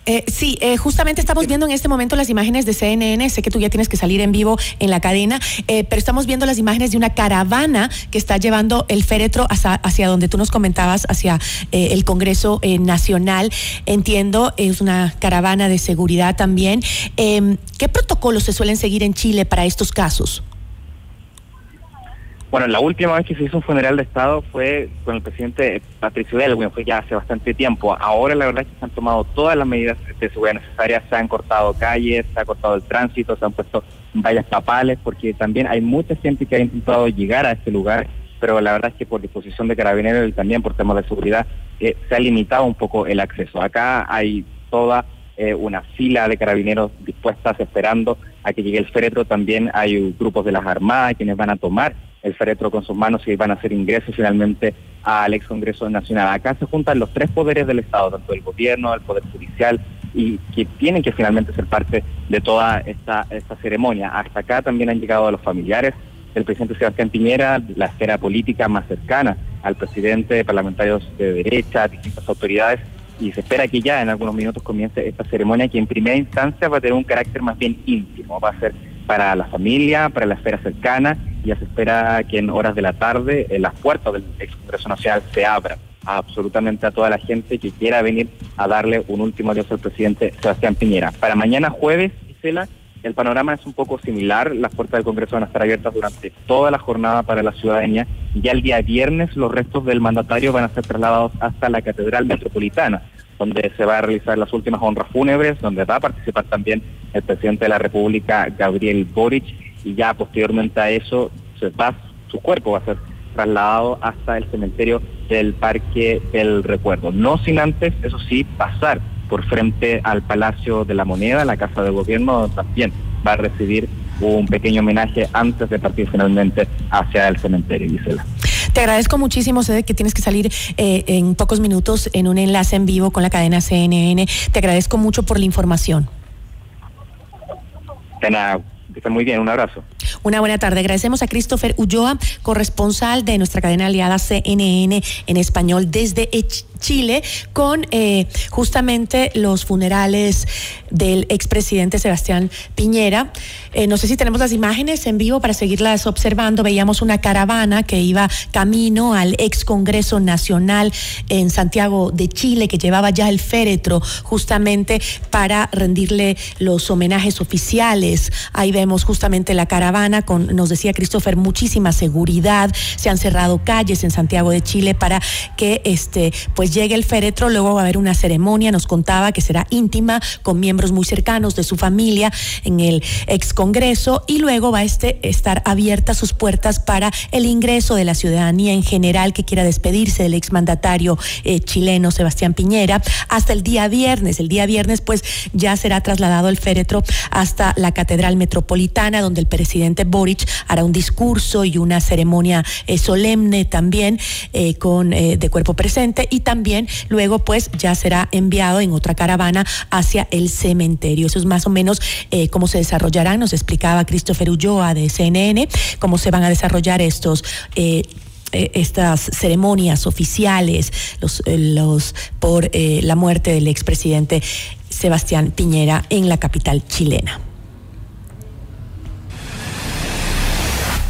Eh, sí, eh, justamente estamos viendo en este momento las imágenes de CNN. Sé que tú ya tienes que salir en vivo en la cadena, eh, pero estamos viendo las imágenes de una caravana que está llevando el féretro hacia, hacia donde tú nos comentabas, hacia eh, el Congreso eh, Nacional. Entiendo, es una caravana de seguridad también. Eh, ¿Qué protocolos se suelen seguir en Chile para estos casos? Bueno, la última vez que se hizo un funeral de Estado fue con el presidente Patricio Elwin, fue ya hace bastante tiempo. Ahora la verdad es que se han tomado todas las medidas de seguridad necesarias, se han cortado calles, se ha cortado el tránsito, se han puesto vallas papales, porque también hay mucha gente que ha intentado llegar a este lugar, pero la verdad es que por disposición de carabineros y también por temas de seguridad eh, se ha limitado un poco el acceso. Acá hay toda eh, una fila de carabineros dispuestas esperando a que llegue el féretro. También hay grupos de las armadas quienes van a tomar el féretro con sus manos y van a hacer ingreso finalmente al ex Congreso Nacional. Acá se juntan los tres poderes del Estado, tanto el gobierno, el poder judicial y que tienen que finalmente ser parte de toda esta, esta ceremonia. Hasta acá también han llegado los familiares del presidente Sebastián Piñera, la esfera política más cercana al presidente, parlamentarios de derecha, distintas autoridades, y se espera que ya en algunos minutos comience esta ceremonia que en primera instancia va a tener un carácter más bien íntimo, va a ser para la familia, para la esfera cercana, ya se espera que en horas de la tarde eh, las puertas del ex Congreso Nacional se abran absolutamente a toda la gente que quiera venir a darle un último adiós al presidente Sebastián Piñera. Para mañana jueves, Gisela, el panorama es un poco similar. Las puertas del Congreso van a estar abiertas durante toda la jornada para la ciudadanía. Ya el día viernes los restos del mandatario van a ser trasladados hasta la Catedral Metropolitana, donde se va a realizar las últimas honras fúnebres, donde va a participar también el presidente de la República, Gabriel Boric, y ya posteriormente a eso se va, su cuerpo va a ser trasladado hasta el cementerio del Parque del Recuerdo. No sin antes, eso sí, pasar por frente al Palacio de la Moneda, la Casa de Gobierno, también va a recibir un pequeño homenaje antes de partir finalmente hacia el cementerio, Gisela. Te agradezco muchísimo, sé que tienes que salir eh, en pocos minutos en un enlace en vivo con la cadena CNN. Te agradezco mucho por la información. De nada, muy bien, un abrazo. Una buena tarde. Agradecemos a Christopher Ulloa, corresponsal de nuestra cadena aliada CNN en español desde Ech- Chile, con eh, justamente los funerales del expresidente Sebastián Piñera. Eh, no sé si tenemos las imágenes en vivo para seguirlas observando. Veíamos una caravana que iba camino al ex Congreso Nacional en Santiago de Chile, que llevaba ya el féretro justamente para rendirle los homenajes oficiales. Ahí vemos justamente la caravana con, nos decía Christopher, muchísima seguridad. Se han cerrado calles en Santiago de Chile para que este, pues llegue el féretro. Luego va a haber una ceremonia, nos contaba que será íntima con miembros muy cercanos de su familia en el ex Congreso y luego va a este, estar abiertas sus puertas para el ingreso de la ciudadanía en general que quiera despedirse del exmandatario eh, chileno Sebastián Piñera hasta el día viernes. El día viernes pues ya será trasladado el féretro hasta la Catedral Metropolitana donde el presidente Boric hará un discurso y una ceremonia eh, solemne también eh, con eh, de cuerpo presente y también luego pues ya será enviado en otra caravana hacia el cementerio. Eso es más o menos cómo se desarrollarán, nos explicaba Christopher Ulloa de CNN, cómo se van a desarrollar estos... estas ceremonias oficiales los, por la muerte del expresidente Sebastián Piñera en la capital chilena.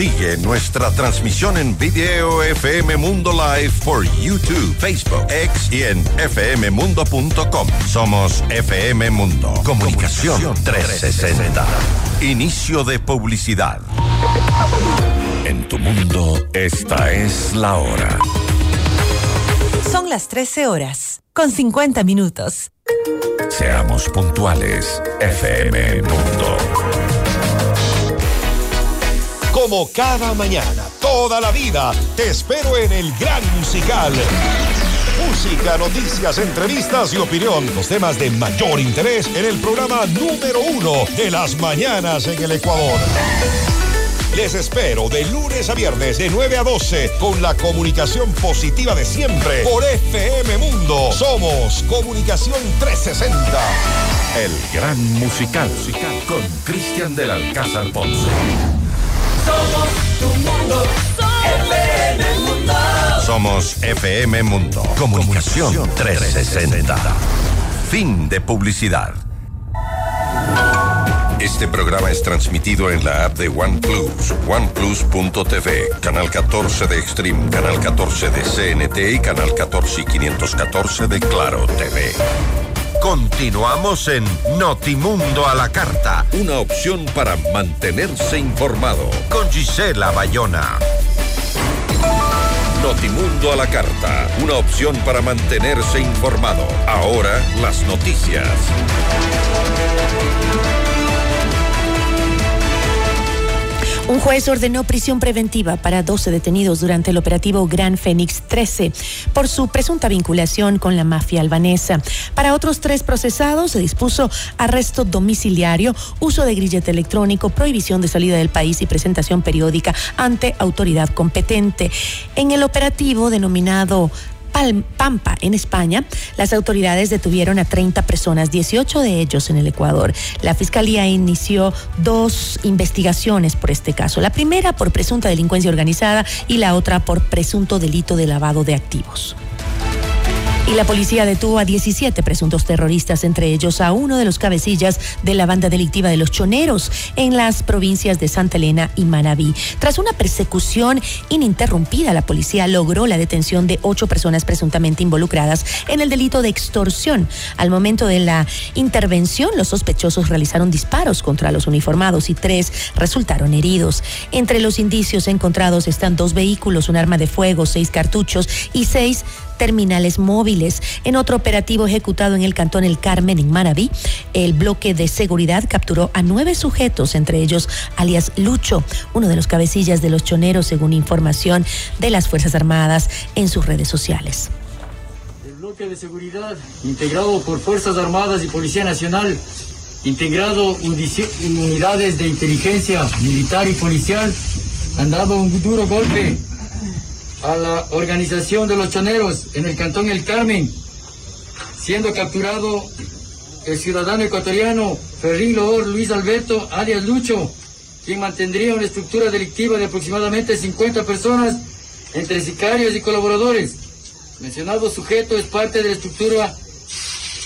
Sigue nuestra transmisión en video FM Mundo Live por YouTube, Facebook, X y en fmmundo.com. Somos FM Mundo. Comunicación 360. Inicio de publicidad. En tu mundo, esta es la hora. Son las 13 horas, con 50 minutos. Seamos puntuales, FM Mundo. Como cada mañana, toda la vida, te espero en el Gran Musical. Música, noticias, entrevistas y opinión. Los temas de mayor interés en el programa número uno de las mañanas en el Ecuador. Les espero de lunes a viernes de 9 a 12 con la comunicación positiva de siempre por FM Mundo. Somos Comunicación 360. El gran musical con Cristian del Alcázar Ponce. Somos tu mundo, FM Mundo. Somos FM Mundo. Comunicación 360. Fin de publicidad. Este programa es transmitido en la app de OnePlus, oneplus.tv, canal 14 de Extreme, canal 14 de CNT y canal 14 y 514 de Claro TV. Continuamos en Notimundo a la Carta, una opción para mantenerse informado con Gisela Bayona. Notimundo a la Carta, una opción para mantenerse informado. Ahora las noticias. Un juez ordenó prisión preventiva para 12 detenidos durante el operativo Gran Fénix 13 por su presunta vinculación con la mafia albanesa. Para otros tres procesados se dispuso arresto domiciliario, uso de grillete electrónico, prohibición de salida del país y presentación periódica ante autoridad competente. En el operativo denominado Pampa, en España, las autoridades detuvieron a 30 personas, 18 de ellos en el Ecuador. La Fiscalía inició dos investigaciones por este caso. La primera por presunta delincuencia organizada y la otra por presunto delito de lavado de activos. Y la policía detuvo a 17 presuntos terroristas, entre ellos a uno de los cabecillas de la banda delictiva de los Choneros en las provincias de Santa Elena y Manabí. Tras una persecución ininterrumpida, la policía logró la detención de ocho personas presuntamente involucradas en el delito de extorsión. Al momento de la intervención, los sospechosos realizaron disparos contra los uniformados y tres resultaron heridos. Entre los indicios encontrados están dos vehículos, un arma de fuego, seis cartuchos y seis terminales móviles. En otro operativo ejecutado en el cantón El Carmen, en Manabí, el bloque de seguridad capturó a nueve sujetos, entre ellos alias Lucho, uno de los cabecillas de los choneros, según información de las Fuerzas Armadas en sus redes sociales. El bloque de seguridad, integrado por Fuerzas Armadas y Policía Nacional, integrado unidades de inteligencia militar y policial, han dado un duro golpe a la organización de los choneros en el cantón El Carmen, siendo capturado el ciudadano ecuatoriano Ferrín Loor Luis Alberto, alias Lucho, quien mantendría una estructura delictiva de aproximadamente 50 personas entre sicarios y colaboradores. Mencionado sujeto es parte de la estructura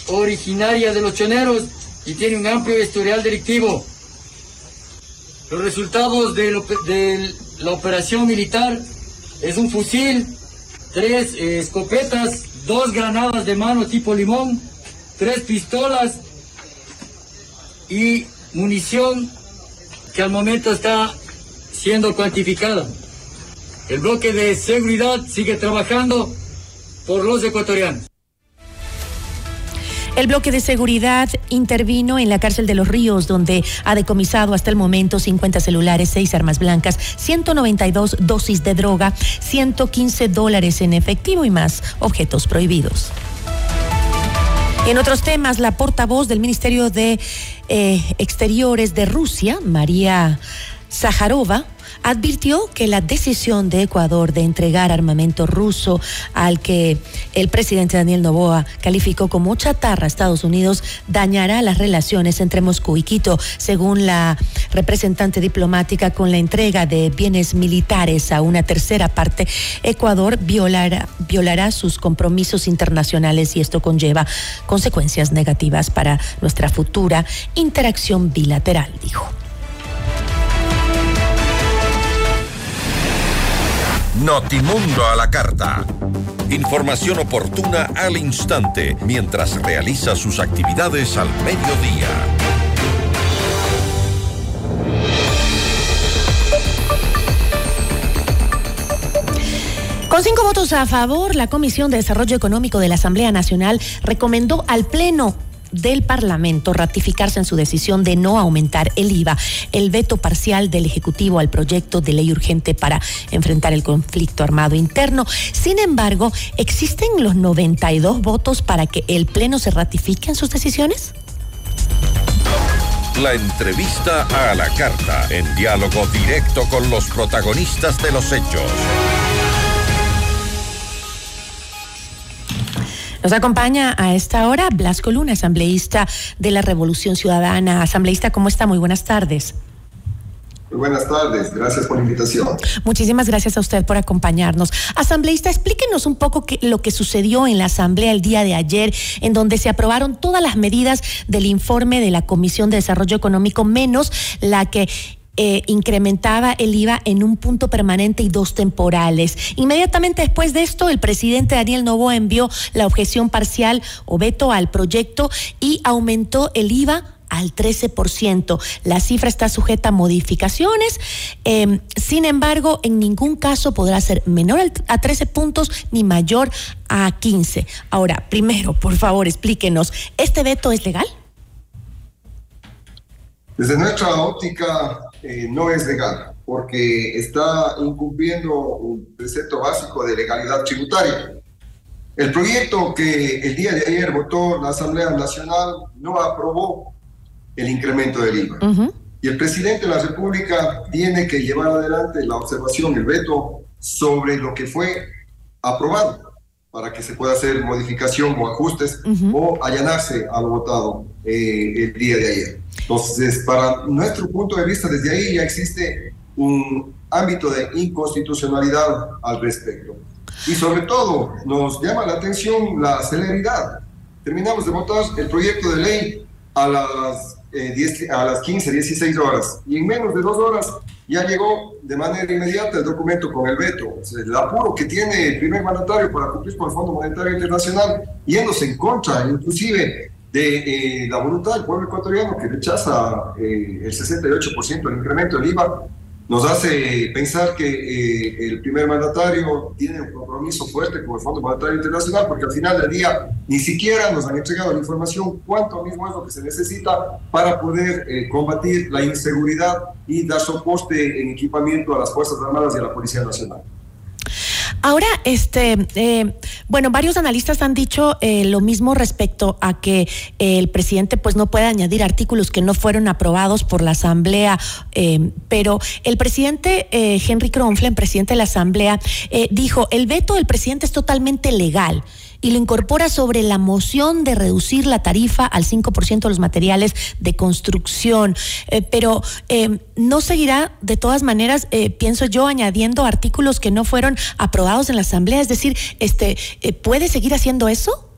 originaria de los choneros y tiene un amplio historial delictivo. Los resultados de, la operación militar es un fusil, tres escopetas, dos granadas de mano tipo limón, tres pistolas y munición que al momento está siendo cuantificada. El bloque de seguridad sigue trabajando por los ecuatorianos. El bloque de seguridad intervino en la cárcel de los Ríos, donde ha decomisado hasta el momento 50 celulares, 6 armas blancas, 192 dosis de droga, 115 dólares en efectivo y más objetos prohibidos. En otros temas, la portavoz del Ministerio de eh, Exteriores de Rusia, María Zaharova, advirtió que la decisión de Ecuador de entregar armamento ruso al que el presidente Daniel Noboa calificó como chatarra a Estados Unidos dañará las relaciones entre Moscú y Quito, según la representante diplomática con la entrega de bienes militares a una tercera parte, Ecuador violará, violará sus compromisos internacionales y esto conlleva consecuencias negativas para nuestra futura interacción bilateral, dijo. Notimundo a la carta. Información oportuna al instante mientras realiza sus actividades al mediodía. Con cinco votos a favor, la Comisión de Desarrollo Económico de la Asamblea Nacional recomendó al Pleno del Parlamento ratificarse en su decisión de no aumentar el IVA, el veto parcial del Ejecutivo al proyecto de ley urgente para enfrentar el conflicto armado interno. Sin embargo, ¿existen los 92 votos para que el Pleno se ratifique en sus decisiones? La entrevista a la carta, en diálogo directo con los protagonistas de los hechos. Nos acompaña a esta hora Blasco Luna, asambleísta de la Revolución Ciudadana. Asambleísta, ¿cómo está? Muy buenas tardes. Muy buenas tardes, gracias por la invitación. Muchísimas gracias a usted por acompañarnos. Asambleísta, explíquenos un poco lo que sucedió en la Asamblea el día de ayer, en donde se aprobaron todas las medidas del informe de la Comisión de Desarrollo Económico, menos la que eh, incrementaba el IVA en un punto permanente y dos temporales. Inmediatamente después de esto, el presidente Daniel Novoa envió la objeción parcial o veto al proyecto y aumentó el IVA al 13%. La cifra está sujeta a modificaciones. Em, sin embargo, en ningún caso podrá ser menor a 13 puntos ni mayor a 15. Ahora, primero, por favor, explíquenos, ¿este veto es legal? Desde nuestra óptica eh, no es legal porque está incumpliendo un precepto básico de legalidad tributaria. El proyecto que el día de ayer votó la Asamblea Nacional no aprobó el incremento del IVA. Y el presidente de la República tiene que llevar adelante la observación, el veto sobre lo que fue aprobado para que se pueda hacer modificación o ajustes o allanarse al votado eh, el día de ayer. Entonces, para nuestro punto de vista, desde ahí ya existe un ámbito de inconstitucionalidad al respecto. Y sobre todo, nos llama la atención la celeridad. Terminamos de votar el proyecto de ley a las, eh, a las 15, 16 horas y en menos de dos horas ya llegó de manera inmediata el documento con el veto. el apuro que tiene el primer mandatario para cumplir con el Fondo Monetario Internacional, yéndose en contra, inclusive de eh, la voluntad del pueblo ecuatoriano que rechaza eh, el 68% del incremento del IVA, nos hace pensar que eh, el primer mandatario tiene un compromiso fuerte con el Fondo Monetario Internacional, porque al final del día ni siquiera nos han entregado la información cuánto mismo es lo que se necesita para poder eh, combatir la inseguridad y dar soporte en equipamiento a las Fuerzas Armadas y a la Policía Nacional. Ahora, este, eh, bueno, varios analistas han dicho eh, lo mismo respecto a que eh, el presidente pues no puede añadir artículos que no fueron aprobados por la Asamblea, pero el presidente Henry Kronflen, presidente de la Asamblea, dijo, el veto del presidente es totalmente legal y lo incorpora sobre la moción de reducir la tarifa al 5% de los materiales de construcción. Eh, pero eh, no seguirá de todas maneras, eh, pienso yo, añadiendo artículos que no fueron aprobados en la Asamblea. Es decir, este, ¿puede seguir haciendo eso?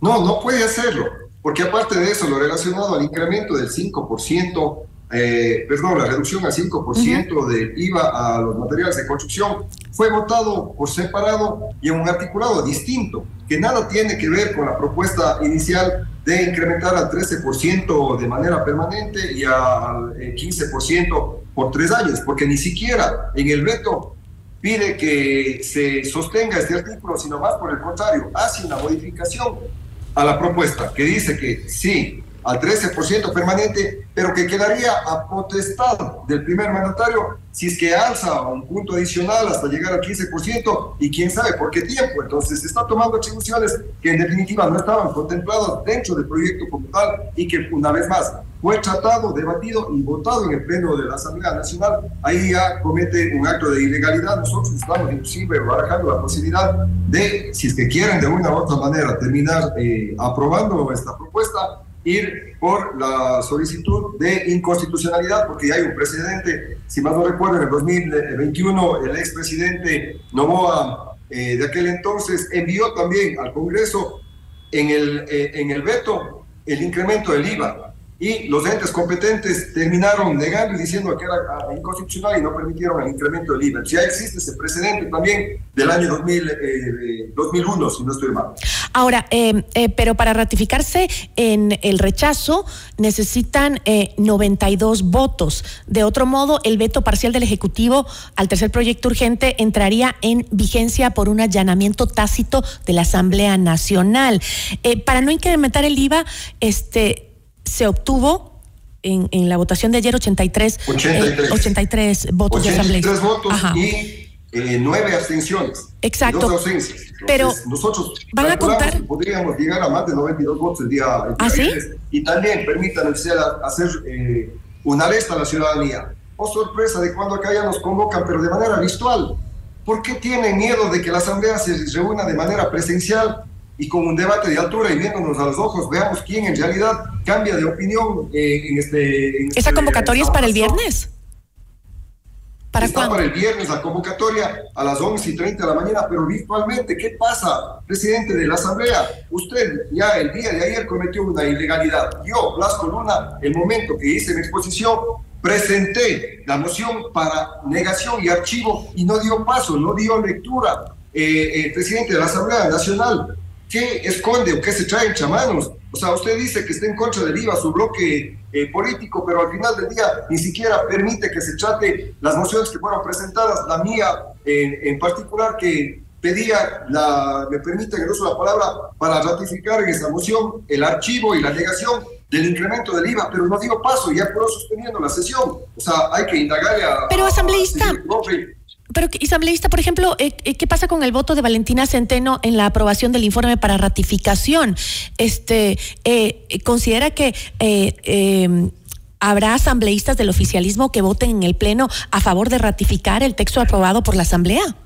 No, no puede hacerlo, porque aparte de eso, lo relacionado al incremento del 5%, perdón, la reducción al 5% de IVA a los materiales de construcción, fue votado por separado y en un articulado distinto, que nada tiene que ver con la propuesta inicial de incrementar al 13% de manera permanente y al 15% eh, por tres años, porque ni siquiera en el veto pide que se sostenga este artículo, sino más por el contrario, hace una modificación a la propuesta que dice que sí, al 13% permanente, pero que quedaría a potestad del primer mandatario si es que alza un punto adicional hasta llegar al 15% y quién sabe por qué tiempo. Entonces se está tomando atribuciones que en definitiva no estaban contempladas dentro del proyecto como tal y que una vez más fue tratado, debatido y votado en el Pleno de la Asamblea Nacional. Ahí ya comete un acto de ilegalidad. Nosotros estamos inclusive barajando la posibilidad de, si es que quieren de una u otra manera terminar eh, aprobando esta propuesta, ir por la solicitud de inconstitucionalidad, porque ya hay un precedente, si más no recuerdo, en el 2021 el expresidente Novoa eh, de aquel entonces envió también al Congreso en el, eh, en el veto el incremento del IVA y los entes competentes terminaron negando y diciendo que era ah, inconstitucional y no permitieron el incremento del IVA. Ya existe ese precedente también del año 2000, 2001, eh, si no estoy mal. Ahora, eh, eh, pero para ratificarse en el rechazo necesitan 92 votos. De otro modo, el veto parcial del Ejecutivo al tercer proyecto urgente entraría en vigencia por un allanamiento tácito de la Asamblea Nacional. para no incrementar el IVA, este se obtuvo en, la votación de ayer 83, 83. votos de asamblea. votos y eh, nueve abstenciones. Exacto. Dos ausencias. Pero nosotros van a contar- podríamos llegar a más de 92 votos el día, el día ¿Ah, sí? Y también hacer, hacer eh, una alerta a la ciudadanía. Oh, sorpresa de cuando acá ya nos convocan, pero de manera virtual. ¿Por qué tienen miedo de que la asamblea se reúna de manera presencial y con un debate de altura y viéndonos a los ojos, veamos quién en realidad cambia de opinión eh, en este... en ¿Esa este- convocatoria es para el viernes? ¿Para Está cuándo? para el viernes la convocatoria a las 11 y 30 de la mañana, pero virtualmente. ¿Qué pasa, presidente de la Asamblea? Usted ya el día de ayer cometió una ilegalidad. Yo, Blasco Luna, el momento que hice mi exposición, presenté la moción para negación y archivo y no dio paso, no dio lectura. Eh, el presidente de la Asamblea Nacional, ¿qué esconde o qué se trae entre manos? O sea, usted dice que está en contra del IVA, su bloque eh, político, pero al final del día ni siquiera permite que se trate las mociones que fueron presentadas, la mía en, en particular que pedía, la, me permiten el uso de la palabra, para ratificar en esa moción el archivo y la negación del incremento del IVA, pero no dio paso, ya quedó sosteniendo la sesión. O sea, hay que indagarle a... Pero, a- asambleísta, al profe. Pero, asambleísta, por ejemplo, eh, eh, ¿qué pasa con el voto de Valentina Centeno en la aprobación del informe para ratificación? Este, eh, ¿Considera que eh, habrá asambleístas del oficialismo que voten en el Pleno a favor de ratificar el texto aprobado por la Asamblea?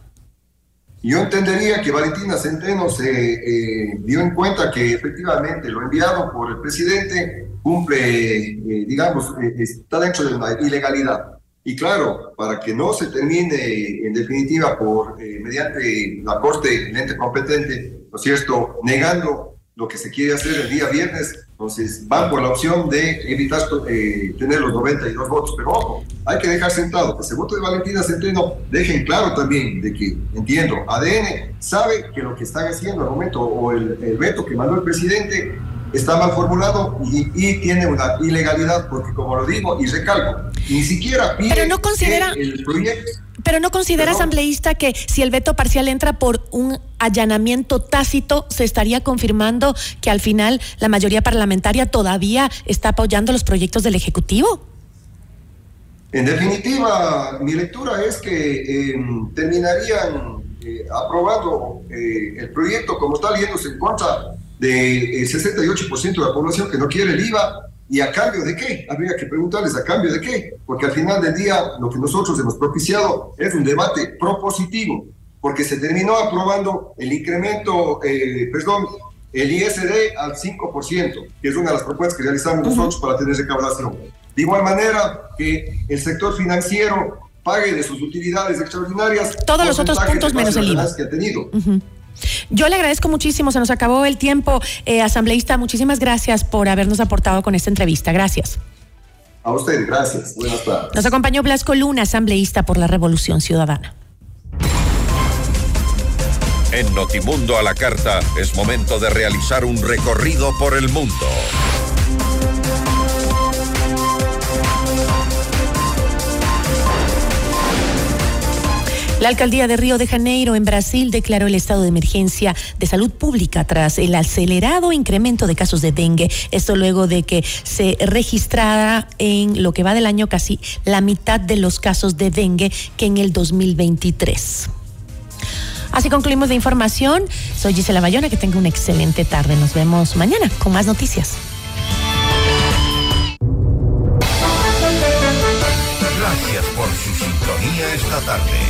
Yo entendería que Valentina Centeno se dio en cuenta que efectivamente lo enviado por el presidente cumple, digamos, está dentro de una ilegalidad. Y claro, para que no se termine en definitiva por eh, mediante la Corte, el ente competente, ¿no es cierto?, negando lo que se quiere hacer el día viernes, entonces van por la opción de evitar eh, tener los 92 votos. Pero ojo, hay que dejar sentado que ese voto de Valentina Centeno dejen claro también de que, entiendo, ADN sabe que lo que están haciendo al momento o el, el veto que mandó el presidente está mal formulado y, y tiene una ilegalidad, porque como lo digo y recalco, ni siquiera pide Pero no considera- que el proyecto Pero no considera asambleísta que si el veto parcial entra por un allanamiento tácito, se estaría confirmando que al final la mayoría parlamentaria todavía está apoyando los proyectos del Ejecutivo. En definitiva, mi lectura es que eh, terminarían eh, aprobando eh, el proyecto como está yéndose en contra del 68% de la población que no quiere el IVA. ¿Y a cambio de qué? Habría que preguntarles a cambio de qué, porque al final del día lo que nosotros hemos propiciado es un debate propositivo, porque se terminó aprobando el incremento, eh, perdón, el ISD al 5%, que es una de las propuestas que realizamos nosotros para tener recaudación. De igual manera que el sector financiero pague de sus utilidades extraordinarias Todos los otros puntos menos el IVA. que ha tenido. Ujú. Yo le agradezco muchísimo, se nos acabó el tiempo. Eh, asambleísta, muchísimas gracias por habernos aportado con esta entrevista. Gracias. A usted, gracias. Buenas tardes. Nos acompañó Blasco Luna, asambleísta por la Revolución Ciudadana. En Notimundo a la carta es momento de realizar un recorrido por el mundo. La alcaldía de Río de Janeiro, en Brasil, declaró el estado de emergencia de salud pública tras el acelerado incremento de casos de dengue. Esto luego de que se registrara en lo que va del año casi la mitad de los casos de dengue que en el 2023. Así concluimos la información. Soy Gisela Bayona, que tenga una excelente tarde. Nos vemos mañana con más noticias. Gracias por su sintonía esta tarde.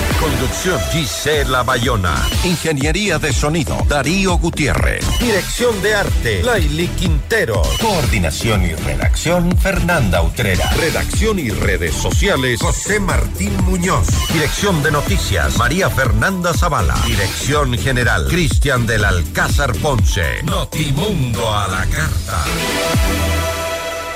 Conducción Gisela Bayona. Ingeniería de sonido Darío Gutiérrez. Dirección de arte Laili Quintero. Coordinación y redacción Fernanda Utrera. Redacción y redes sociales José Martín Muñoz. Dirección de noticias María Fernanda Zavala. Dirección general Cristian del Alcázar Ponce. Notimundo a la carta.